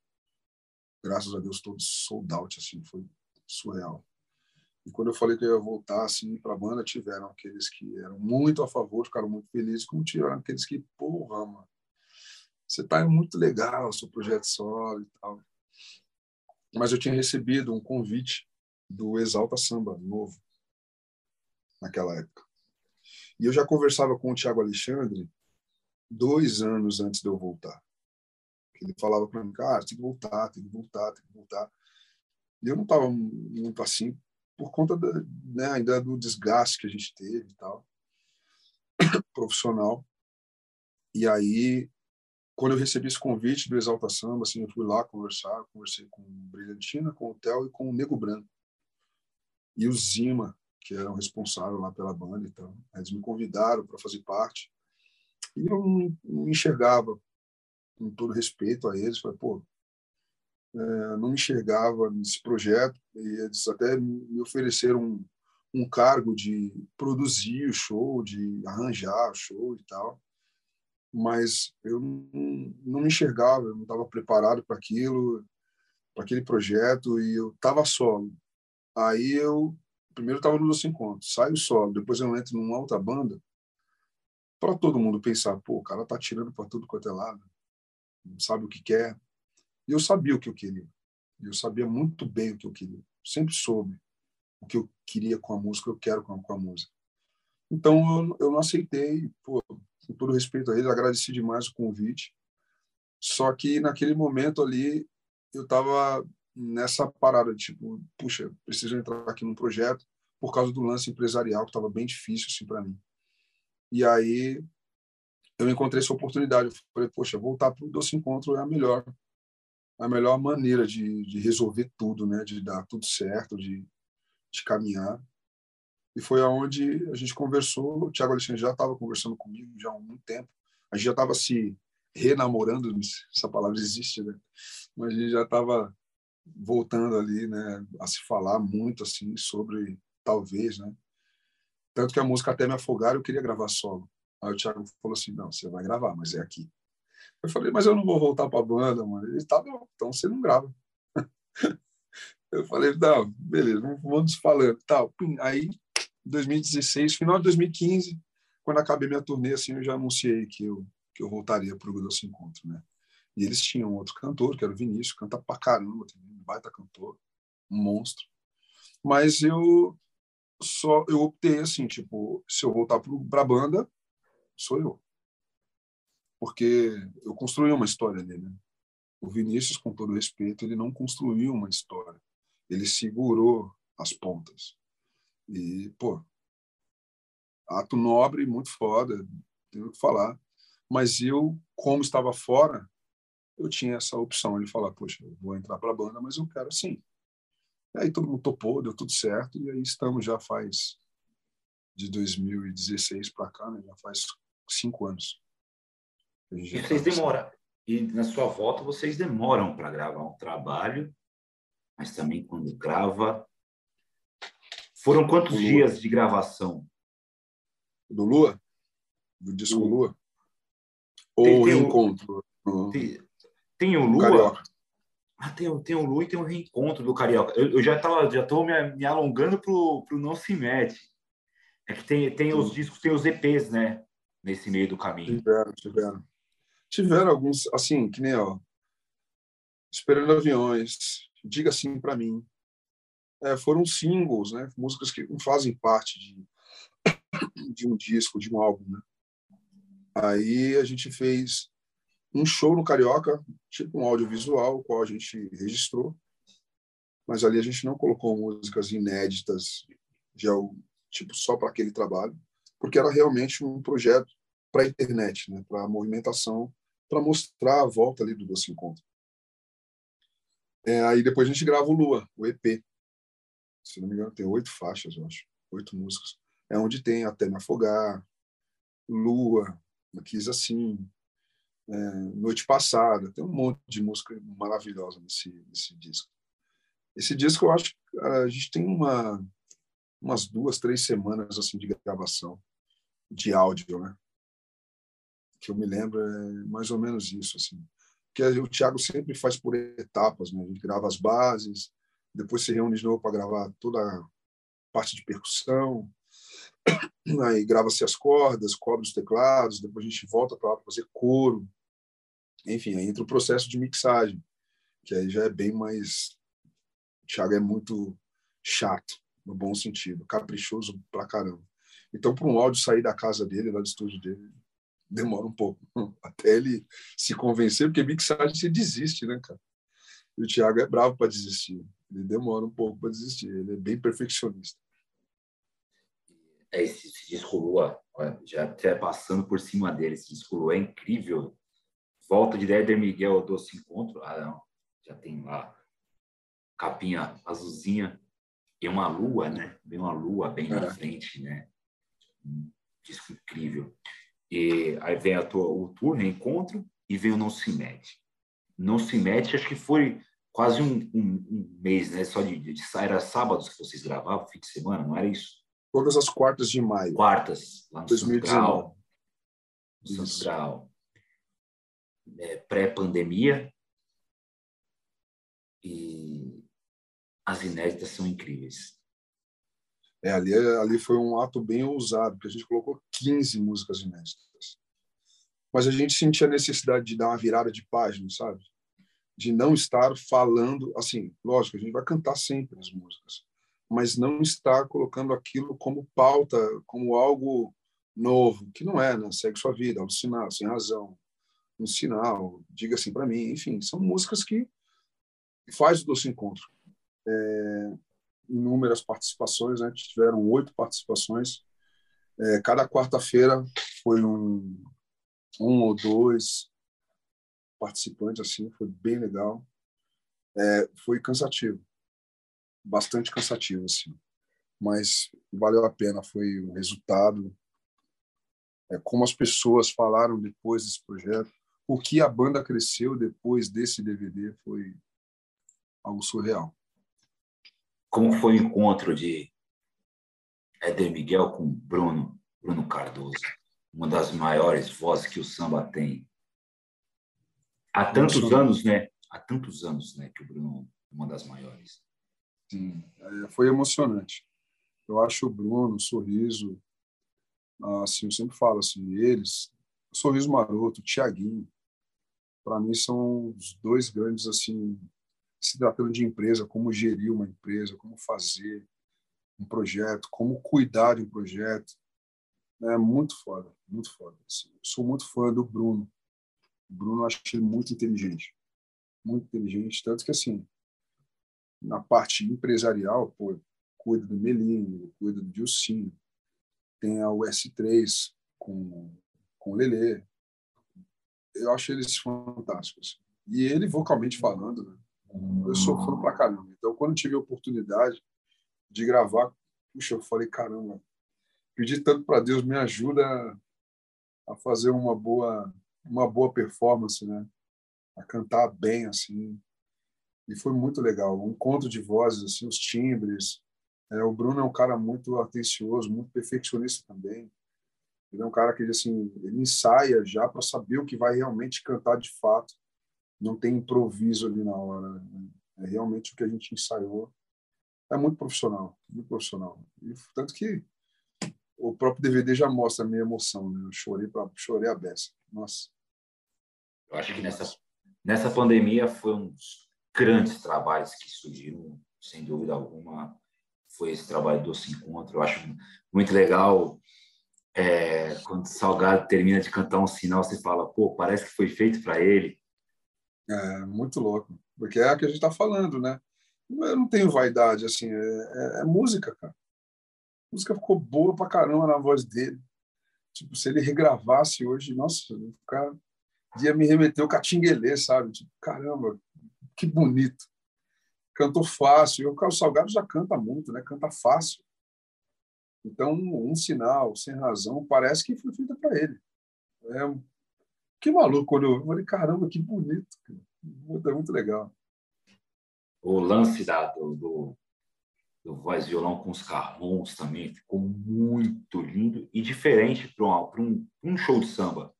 Graças a Deus, todos sold out, assim, foi surreal. E quando eu falei que eu ia voltar assim para a banda, tiveram aqueles que eram muito a favor, ficaram muito felizes, como tiveram aqueles que, porra, mano, você tá muito legal, seu projeto solo e tal. Mas eu tinha recebido um convite do Exalta Samba novo naquela época. E eu já conversava com o Tiago Alexandre dois anos antes de eu voltar. Ele falava para mim, cara, tem que voltar, tem que voltar, tem que voltar. E eu não estava muito assim, por conta da, né, ainda do desgaste que a gente teve e tal, profissional. E aí, quando eu recebi esse convite do Exalta Samba, assim, eu fui lá conversar, conversei com Brilhantina, com o Theo e com o Nego Branco. E o Zima, que eram responsáveis lá pela banda e tal. Eles me convidaram para fazer parte. E eu não, não enxergava, com todo respeito a eles, falei, pô, é, não enxergava nesse projeto e eles até me ofereceram um, um cargo de produzir o show, de arranjar o show e tal, mas eu não, não me enxergava, eu não estava preparado para aquilo, para aquele projeto e eu estava solo. Aí eu primeiro estava no Doce Encontro, saio solo, depois eu entro numa outra banda para todo mundo pensar, pô, o cara tá tirando para tudo quanto é lado, não sabe o que quer, e eu sabia o que eu queria. Eu sabia muito bem o que eu queria. Sempre soube o que eu queria com a música, eu quero com a, música. Então eu, eu não aceitei, pô, com todo respeito a eles, agradeci demais o convite. Só que naquele momento ali eu estava nessa parada, tipo, puxa, preciso entrar aqui num projeto por causa do lance empresarial que estava bem difícil assim para mim. E aí eu encontrei essa oportunidade. Eu falei, poxa, voltar para o Doce Encontro é a melhor a melhor maneira de, de resolver tudo, né? De dar tudo certo, de, de caminhar. E foi aonde a gente conversou. O Tiago Alexandre já estava conversando comigo já há muito tempo. A gente já estava se renamorando, essa palavra existe, né? Mas a gente já estava voltando ali, né, a se falar muito assim sobre talvez, né? Tanto que a música até me afogar, eu queria gravar solo. Aí o Thiago falou assim: "Não, você vai gravar, mas é aqui". Eu falei: "Mas eu não vou voltar para a banda, mano". Ele: "Tá bom, então você não grava". Eu falei: "Não, beleza, vamos falando". Tal. Aí 2016, final de 2015, quando acabei minha turnê assim, eu já anunciei que eu que eu voltaria para o Doce Encontro, né? E eles tinham outro cantor, que era o Vinícius, canta pra caramba, um baita cantor, um monstro. Mas eu só eu optei assim, tipo, se eu voltar para a banda, sou eu. Porque eu construí uma história ali, né? O Vinícius, com todo respeito, ele não construiu uma história. Ele segurou as pontas. E, pô, ato nobre, muito foda, tenho que falar. Mas eu, como estava fora, eu tinha essa opção de falar, poxa, eu vou entrar para a banda, mas eu quero sim. Aí todo mundo topou, deu tudo certo, e aí estamos já faz de 2016 para cá, né? já faz cinco anos. E vocês tá demoram, e na sua volta vocês demoram para gravar um trabalho, mas também quando grava. Foram quantos dias de gravação? Do Lua? Do disco Lua? Ou tem, tem Encontro? Tem, tem o Lua. Carioca. Ah, tem, tem o Lua e tem o reencontro do Carioca. Eu, eu já tava, já tô me, me alongando pro, pro Não Se Mete. É que tem, tem os discos, tem os EPs, né? Nesse meio do caminho. Tiveram, tiveram. Tiveram alguns, assim, que nem, ó. Esperando Aviões, Diga Sim para Mim. É, foram singles, né? Músicas que não fazem parte de, de um disco, de um álbum, né? Aí a gente fez um show no Carioca, tipo um audiovisual, qual a gente registrou, mas ali a gente não colocou músicas inéditas de algo, tipo só para aquele trabalho, porque era realmente um projeto para a internet, né, para a movimentação, para mostrar a volta ali do Doce Encontro. É, aí depois a gente grava o Lua, o EP. Se não me engano, tem oito faixas, eu acho, oito músicas. É onde tem Até Me Afogar, Lua, Quis Assim, é, Noite Passada, tem um monte de música maravilhosa nesse, nesse disco. Esse disco, eu acho que a gente tem uma, umas duas, três semanas assim de gravação de áudio, né? Que eu me lembro é mais ou menos isso, assim. Que o Thiago sempre faz por etapas, né? A gente grava as bases, depois se reúne de novo para gravar toda a parte de percussão, aí grava-se as cordas, cobre os teclados, depois a gente volta para fazer coro, enfim, aí entra o processo de mixagem, que aí já é bem mais. O Thiago é muito chato, no bom sentido, caprichoso pra caramba. Então, para um áudio sair da casa dele, lá do estúdio dele, demora um pouco, até ele se convencer, porque mixagem você desiste, né, cara? E o Thiago é bravo para desistir. Ele demora um pouco para desistir. Ele é bem perfeccionista. Esse, esse disco Lua, já até passando por cima dele, esse disco Lua é incrível volta de Éder Miguel Doce Encontro, ah, não, já tem lá capinha azulzinha e uma lua, né? Vem uma lua bem é. na frente, né? Um disco incrível. E aí vem a tua, o tour, Reencontro, e vem o Não Se Mete. Não Se Mete, acho que foi quase um, um, um mês, né? Só de, de, era sábados que vocês gravavam, fim de semana, não era isso? Todas as quartas de maio. Quartas, lá no 2019. Santo Grau. No Santo Grau é, pré-pandemia e as inéditas são incríveis. É, ali, ali foi um ato bem ousado, porque a gente colocou 15 músicas inéditas. Mas a gente sentia a necessidade de dar uma virada de página, sabe? De não estar falando, assim, lógico, a gente vai cantar sempre as músicas, mas não estar colocando aquilo como pauta, como algo novo, que não é, né? Segue sua vida, alucinado, sem razão, um sinal, diga assim para mim, enfim, são músicas que faz o Doce Encontro. É, inúmeras participações, né? Tiveram oito participações. É, cada quarta-feira foi um, um ou dois participantes, assim, foi bem legal. É, foi cansativo, bastante cansativo, assim, mas valeu a pena. Foi o resultado, é, como as pessoas falaram depois desse projeto, o que a banda cresceu depois desse DVD foi algo surreal. Como foi o encontro de Éder Miguel com Bruno, Bruno Cardoso, uma das maiores vozes que o samba tem. Há tantos anos, né? Há tantos anos, né, que o Bruno é uma das maiores. Sim, é, foi emocionante. Eu acho o Bruno, o sorriso, assim, eu sempre falo assim, eles, o sorriso maroto, o Tiaguinho, para mim são os dois grandes assim se tratando de empresa, como gerir uma empresa, como fazer um projeto, como cuidar de um projeto. É muito foda, muito foda. Assim, sou muito fã do Bruno. O Bruno acho ele muito inteligente. Muito inteligente, tanto que assim, na parte empresarial, pô, cuida do Melinho, cuida do Dilcinho, tem a US3 com, com o Lelê. Eu acho eles fantásticos. E ele, vocalmente falando, né? eu sou fã pra caramba. Então, quando tive a oportunidade de gravar, puxa, eu falei, caramba, pedi tanto para Deus, me ajuda a fazer uma boa uma boa performance, né? A cantar bem assim. E foi muito legal, um encontro de vozes assim, os timbres. É, o Bruno é um cara muito atencioso, muito perfeccionista também. Ele é um cara que assim, ele ensaia já para saber o que vai realmente cantar de fato não tem improviso ali na hora. Né? É realmente o que a gente ensaiou. É muito profissional, muito profissional. E, tanto que o próprio DVD já mostra a minha emoção. Né? Eu chorei, pra, chorei a beça. Nossa. Eu acho que nessa, nessa pandemia foi um dos grandes trabalhos que surgiram, sem dúvida alguma, foi esse trabalho do Se Encontro. Eu acho muito legal é, quando o Salgado termina de cantar um sinal, você fala, pô, parece que foi feito para ele. É muito louco, porque é o que a gente está falando, né? Eu não tenho vaidade, assim, é, é, é, música, cara. A música ficou boa pra caramba na voz dele. Tipo, se ele regravasse hoje, nossa, o cara ia me remeter o catinguelê, sabe? Tipo, caramba, que bonito. Cantou fácil. E o Salgado já canta muito, né? Canta fácil. Então, um sinal, sem razão, parece que foi feita para ele. É que maluco quando eu falei, caramba, que bonito. Muito, é muito legal. O lance da, do, do, do voz violão com os carrons também ficou muito lindo e diferente para um, um, show de samba.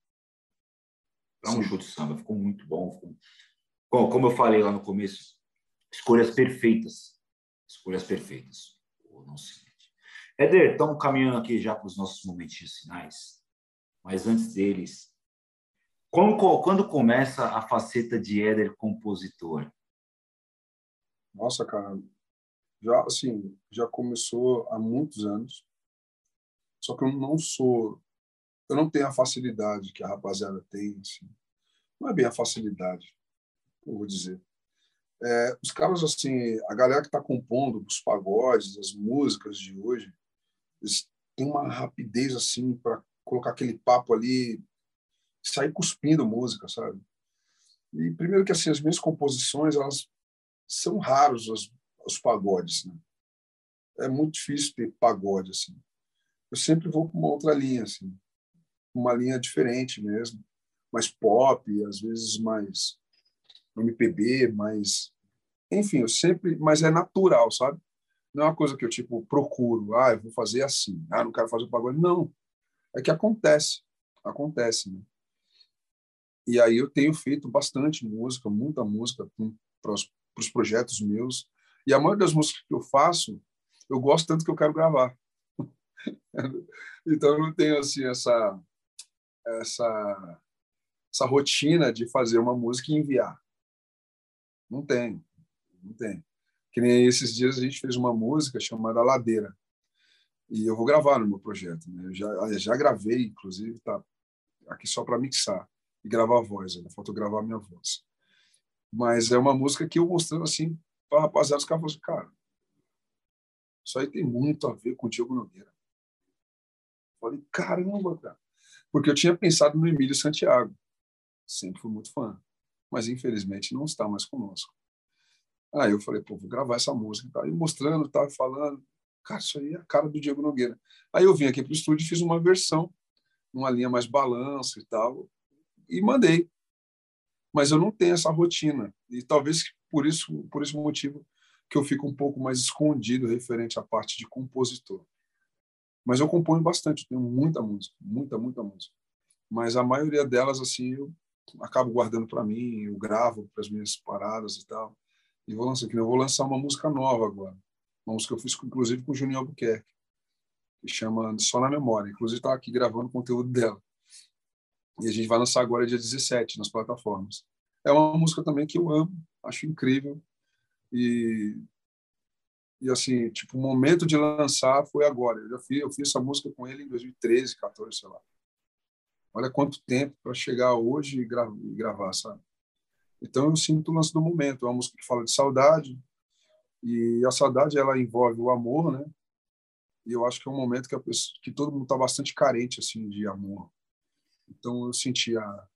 Para um show de samba, ficou muito bom. Ficou... Como, como eu falei lá no começo, escolhas perfeitas. Escolhas perfeitas. não sei. Éder, estamos caminhando aqui já para os nossos momentinhos finais, mas antes deles, quando, quando começa a faceta de Éder compositor? Nossa, cara, já assim, já começou há muitos anos. Só que eu não sou, eu não tenho a facilidade que a rapaziada tem. Assim. Não é bem a facilidade, eu vou dizer. É, os caras assim, a galera que está compondo os pagodes, as músicas de hoje, eles têm uma rapidez assim para colocar aquele papo ali sair cuspindo música, sabe? E primeiro que assim as minhas composições elas são raros os, os pagodes, né? É muito difícil ter pagode assim. Eu sempre vou para uma outra linha assim, uma linha diferente mesmo, mais pop, às vezes mais MPB, mais enfim, eu sempre, mas é natural, sabe? Não é uma coisa que eu tipo procuro, ah, eu vou fazer assim, ah, não quero fazer o pagode, não. É que acontece, acontece, né? E aí eu tenho feito bastante música, muita música para os projetos meus. E a maioria das músicas que eu faço, eu gosto tanto que eu quero gravar. então eu não tenho assim essa essa essa rotina de fazer uma música e enviar. Não tem, não tem. Que nem esses dias a gente fez uma música chamada Ladeira. E eu vou gravar no meu projeto. Né? Eu já, já gravei, inclusive, tá aqui só para mixar e gravar a voz. Né? Falta gravar a minha voz. Mas é uma música que eu mostrando assim para rapaziada, os caras assim, cara, isso aí tem muito a ver com o Diogo Nogueira. Falei, caramba, cara. Porque eu tinha pensado no Emílio Santiago. Sempre fui muito fã. Mas, infelizmente, não está mais conosco. Aí eu falei, pô, vou gravar essa música. Tá? E mostrando, tá falando. Cara, isso aí é a cara do Diego Nogueira. Aí eu vim aqui para o estúdio e fiz uma versão, uma linha mais balanço e tal, e mandei. Mas eu não tenho essa rotina. E talvez por isso, por esse motivo, que eu fico um pouco mais escondido referente à parte de compositor. Mas eu componho bastante, tenho muita música, muita, muita música. Mas a maioria delas, assim, eu acabo guardando para mim, eu gravo para as minhas paradas e tal. E vou lançar, eu vou lançar uma música nova agora. Uma música que eu fiz, inclusive, com o Juninho Albuquerque, que chama Só na Memória. Inclusive, está aqui gravando o conteúdo dela. E a gente vai lançar agora dia 17 nas plataformas. É uma música também que eu amo, acho incrível. E e assim, tipo, o momento de lançar foi agora. Eu já fiz, eu fiz essa música com ele em 2013, 14, sei lá. Olha quanto tempo para chegar hoje e, gra e, gravar, sabe? Então eu sinto o lance do momento. É uma música que fala de saudade e a saudade ela envolve o amor, né? E eu acho que é um momento que, pessoa, que todo mundo está bastante carente assim de amor. Então eu senti a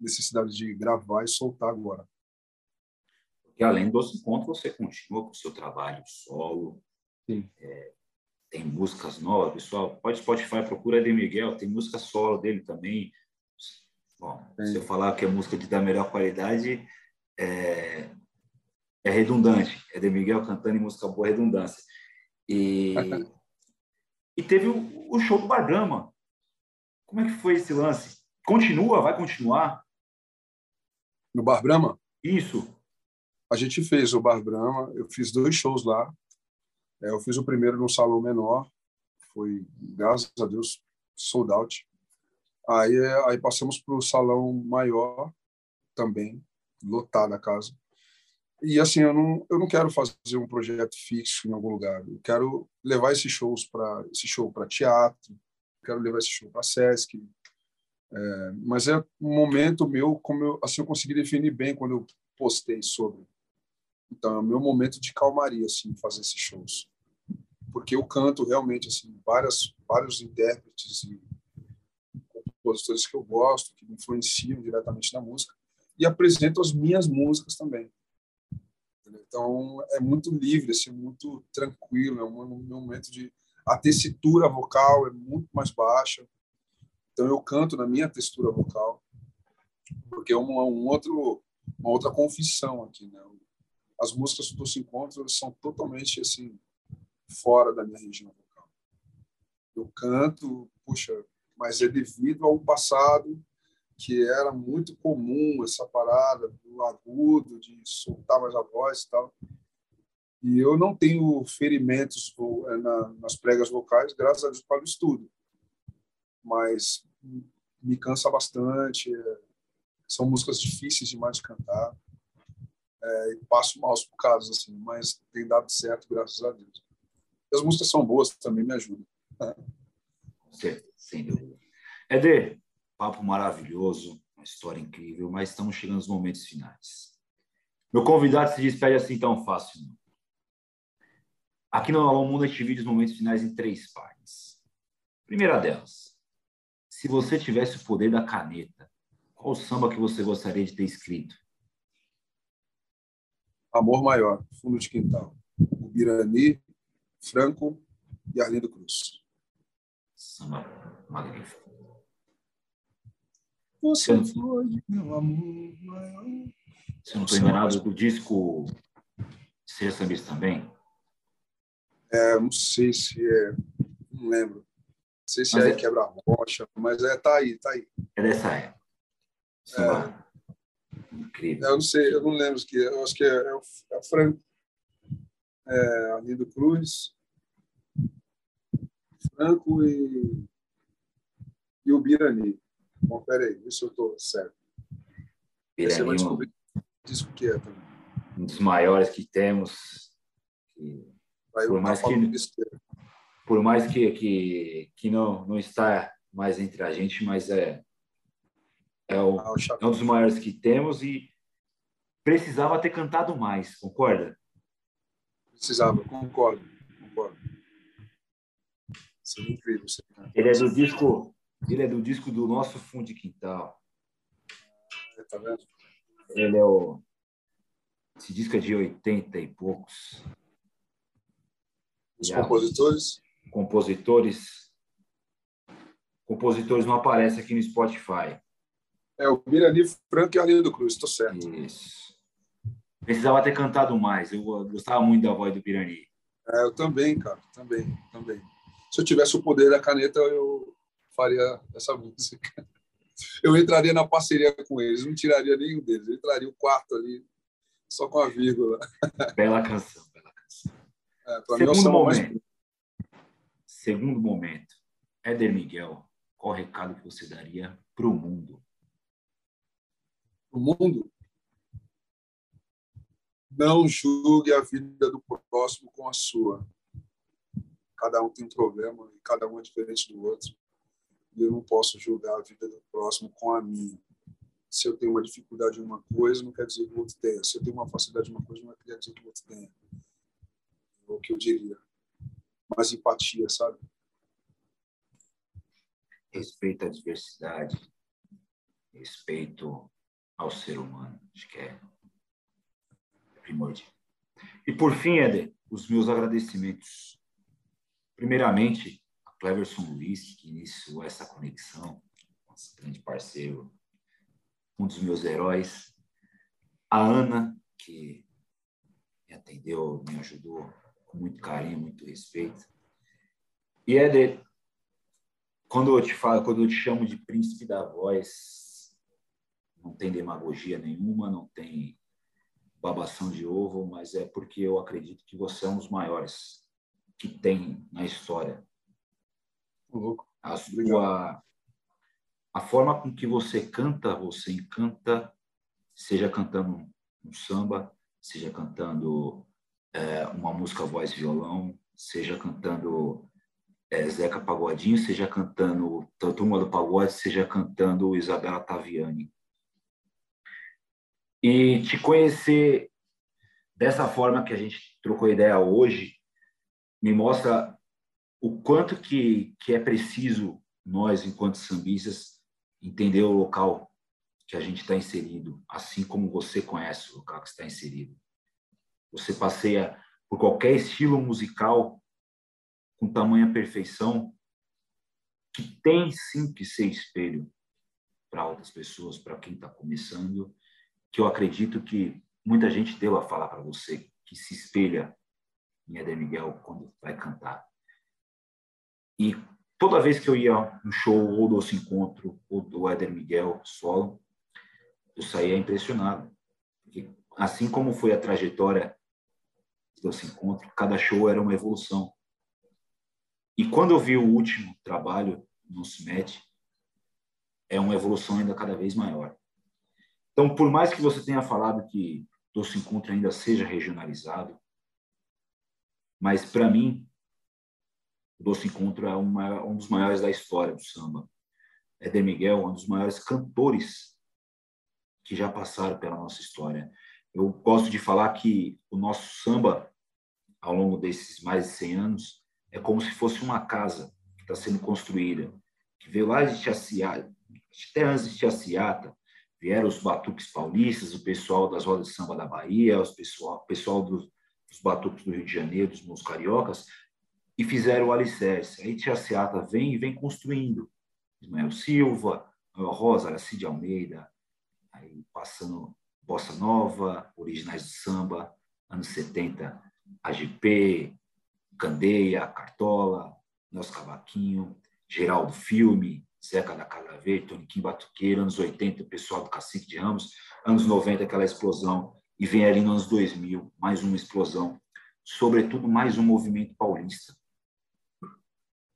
necessidade de gravar e soltar agora. Porque além dos encontros, você continua com o seu trabalho solo. É, tem músicas novas, pessoal. Pode Spotify, procura de Miguel, tem música solo dele também. Bom, Sim. se eu falar que é música de da melhor qualidade, é, é redundante. É de Miguel cantando em música boa, redundância. E, e teve o, o, show do Barbrama. Como é que foi esse lance? Continua? Vai continuar? No Bar Brahma? Isso a gente fez o Bar Brahma, eu fiz dois shows lá. É, eu fiz o primeiro no salão menor, foi, graças a Deus, sold out. Aí, aí passamos para o salão maior também, lotada a casa. E assim, eu não, eu não quero fazer um projeto fixo em algum lugar. Eu quero levar esses shows para esse show para teatro, quero levar esse show para Sesc. É, mas é um momento meu, como eu, assim eu consegui definir bem quando eu postei sobre então é o meu momento de calmaria assim fazer esses shows, porque eu canto realmente assim várias vários intérpretes e compositores que eu gosto, que me influenciam diretamente na música e apresento as minhas músicas também. Então é muito livre, assim, muito tranquilo, é um, momento de a tessitura vocal é muito mais baixa. Então eu canto na minha textura vocal, porque é um, um outro uma outra confissão aqui, né? as músicas do Se Encontro são totalmente assim fora da minha região vocal. Eu canto, puxa, mas é devido ao passado que era muito comum essa parada do agudo, de soltar mais a voz e tal. E eu não tenho ferimentos eh, nas pregas vocais, graças a Deus, para o estudo. Mas me cansa bastante. Eh, são músicas difíceis demais de cantar é, e passo maus bocados, assim, mas tem dado certo, graças a Deus. As músicas são boas, também me ajudam. Sim, sem dúvida. Eder, papo maravilhoso, uma história incrível, mas estamos chegando nos momentos finais. Meu convidado se despede assim tão fácil. Não. Aqui no Alô Mundo a gente divide os momentos finais em três partes. Primeira delas, se você tivesse o poder da caneta, qual samba que você gostaria de ter escrito? Amor Maior, Fundo de Quintal. O Birani, Franco e Arlindo Cruz. Samba magnífico. Você foi meu amor maior. Se eu não estou enganado, do disco Ser Sambista também? É, não sei se é. Não lembro. Não sei se é, é Quebra-Rocha, mas é, tá aí, tá aí. É dessa época. É. Incrível. Eu não sei, eu não lembro que eu acho que é, é o, é o Franco, é, Arlindo Cruz, Franco e, e o Birani. Bom, peraí, isso eu estou certo. Birani, Você vai descobrir disco que é também. Um dos maiores que temos. Que, por mais que, por mais que, que, que não, não está mais entre a gente, mas é, é, o, ah, é um dos maiores que temos e precisava ter cantado mais, concorda? Precisava, concordo, concordo. Seria incrível. Ele é do disco, ele é do disco do nosso fundo de quintal. É, tá vendo? Ele é o esse disco é de 80 e poucos. Os compositores? Compositores. Compositores não aparecem aqui no Spotify. É o Mirani Franco e Arlindo Cruz, estou certo. Isso. Precisava ter cantado mais. Eu gostava muito da voz do Pirani. É, eu também, cara, também, também. Se eu tivesse o poder da caneta, eu faria essa música. Eu entraria na parceria com eles, não tiraria nenhum deles. Eu entraria o quarto ali, só com a vírgula. Bela canção, bela canção. É, Segundo momento. Mais... Segundo momento. Éder Miguel, qual recado que você daria para o mundo? Para o mundo? Não julgue a vida do próximo com a sua. Cada um tem um problema e cada um é diferente do outro. E eu não posso julgar a vida do próximo com a minha. Se eu tenho uma dificuldade em uma coisa, não quer dizer que o outro tenha. Se eu tenho uma facilidade em uma coisa, não quer dizer que o outro tenha. É o que eu diria. Mais empatia, sabe? Respeito à diversidade, respeito ao ser humano. Acho que é primordial. E por fim, Éder, os meus agradecimentos. Primeiramente, a Cleverson Luiz, que iniciou essa conexão, nosso grande parceiro, um dos meus heróis. A Ana, que me atendeu, me ajudou com muito carinho, muito respeito. E Éder, quando eu te falo, quando eu te chamo de príncipe da voz, não tem demagogia nenhuma, não tem babação de ovo, mas é porque eu acredito que você é um dos maiores que tem na história. A sua a forma com que você canta, você encanta, seja cantando um samba, seja cantando é, uma música voz violão, seja cantando é, Zeca Pagodinho, seja cantando Turma do Pagode, seja cantando Isabela Taviani. E te conhecer dessa forma que a gente trocou ideia hoje me mostra o quanto que, que é preciso nós, enquanto sambistas, entender o local que a gente está inserido, assim como você conhece o local que está inserido. Você passeia por qualquer estilo musical com tamanha perfeição que tem sim que ser espelho para outras pessoas, para quem está começando, que eu acredito que muita gente deu a falar para você que se espelha em Eder Miguel quando vai cantar. E toda vez que eu ia no show ou do Doce Encontro ou do Éder Miguel solo, eu saía impressionado. Porque, assim como foi a trajetória do Doce Encontro, cada show era uma evolução. E quando eu vi o último trabalho no CIMET, é uma evolução ainda cada vez maior. Então, por mais que você tenha falado que Doce Encontro ainda seja regionalizado, mas para mim o Doce Encontro é uma, um dos maiores da história do samba. Éder Miguel um dos maiores cantores que já passaram pela nossa história. Eu gosto de falar que o nosso samba, ao longo desses mais de 100 anos, é como se fosse uma casa que está sendo construída, que veio lá de Tiaciata, até antes de Tiaciata, vieram os batuques paulistas, o pessoal das rodas de samba da Bahia, o pessoal, pessoal dos, dos batuques do Rio de Janeiro, dos meus cariocas, e fizeram o alicerce. Aí Tia Seata vem e vem construindo. Ismael Silva, Rosa, Aracide Almeida, aí passando Bossa Nova, originais do samba, anos 70, AGP, Candeia, Cartola, Nelson Cavaquinho, Geraldo Filme, Zeca da Casa Verde, Toniquim Batuqueiro, anos 80, o pessoal do Cacique de Ramos, anos 90, aquela explosão, e vem ali nos anos 2000, mais uma explosão, sobretudo mais um movimento paulista,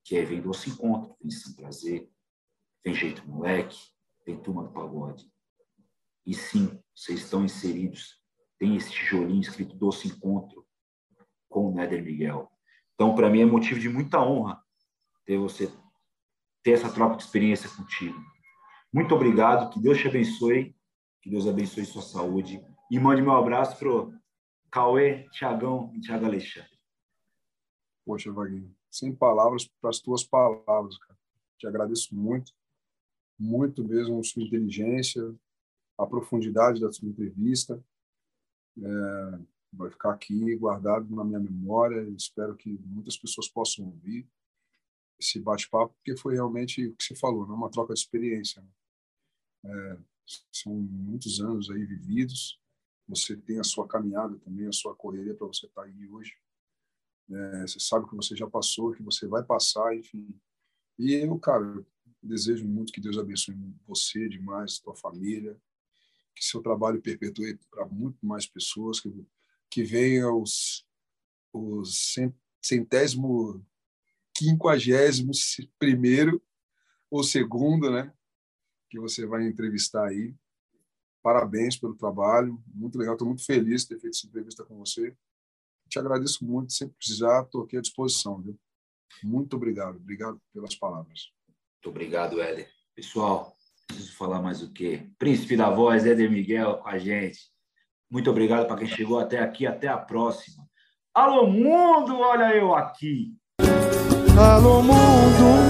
que é vem Doce Encontro, vem Sem Prazer, vem Jeito Moleque, vem Turma do Pagode. E sim, vocês estão inseridos, tem esse tijolinho escrito Doce Encontro com o Néder Miguel. Então, para mim, é motivo de muita honra ter você ter essa troca de experiência contigo. Muito obrigado, que Deus te abençoe, que Deus abençoe sua saúde. E mande meu abraço pro Cauê, Tiagão e Tiago Alexandre. Poxa, Vaguinho, sem palavras para as tuas palavras, cara. Te agradeço muito, muito mesmo a sua inteligência, a profundidade da sua entrevista. É, vai ficar aqui guardado na minha memória. Espero que muitas pessoas possam ouvir esse bate-papo, porque foi realmente o que você falou, não é uma troca de experiência. Né? É, são muitos anos aí vividos. Você tem a sua caminhada também, a sua correria para você estar tá aí hoje. É, você sabe que você já passou, que você vai passar, enfim. E eu, cara, desejo muito que Deus abençoe você demais, sua família, que seu trabalho perpetue para muito mais pessoas, que, que venha os, os centésimo quinquagésimo primeiro ou segundo, né? Que você vai entrevistar aí. Parabéns pelo trabalho, muito legal. Estou muito feliz de ter feito essa entrevista com você. Te agradeço muito. Sempre precisar, estou aqui à disposição, viu? Muito obrigado. Obrigado pelas palavras. Muito obrigado, Éder. Pessoal, preciso falar mais o quê? Príncipe da Voz, Éder Miguel, com a gente. Muito obrigado para quem chegou até aqui. Até a próxima. Alô, mundo! Olha eu aqui. Alô, mundo!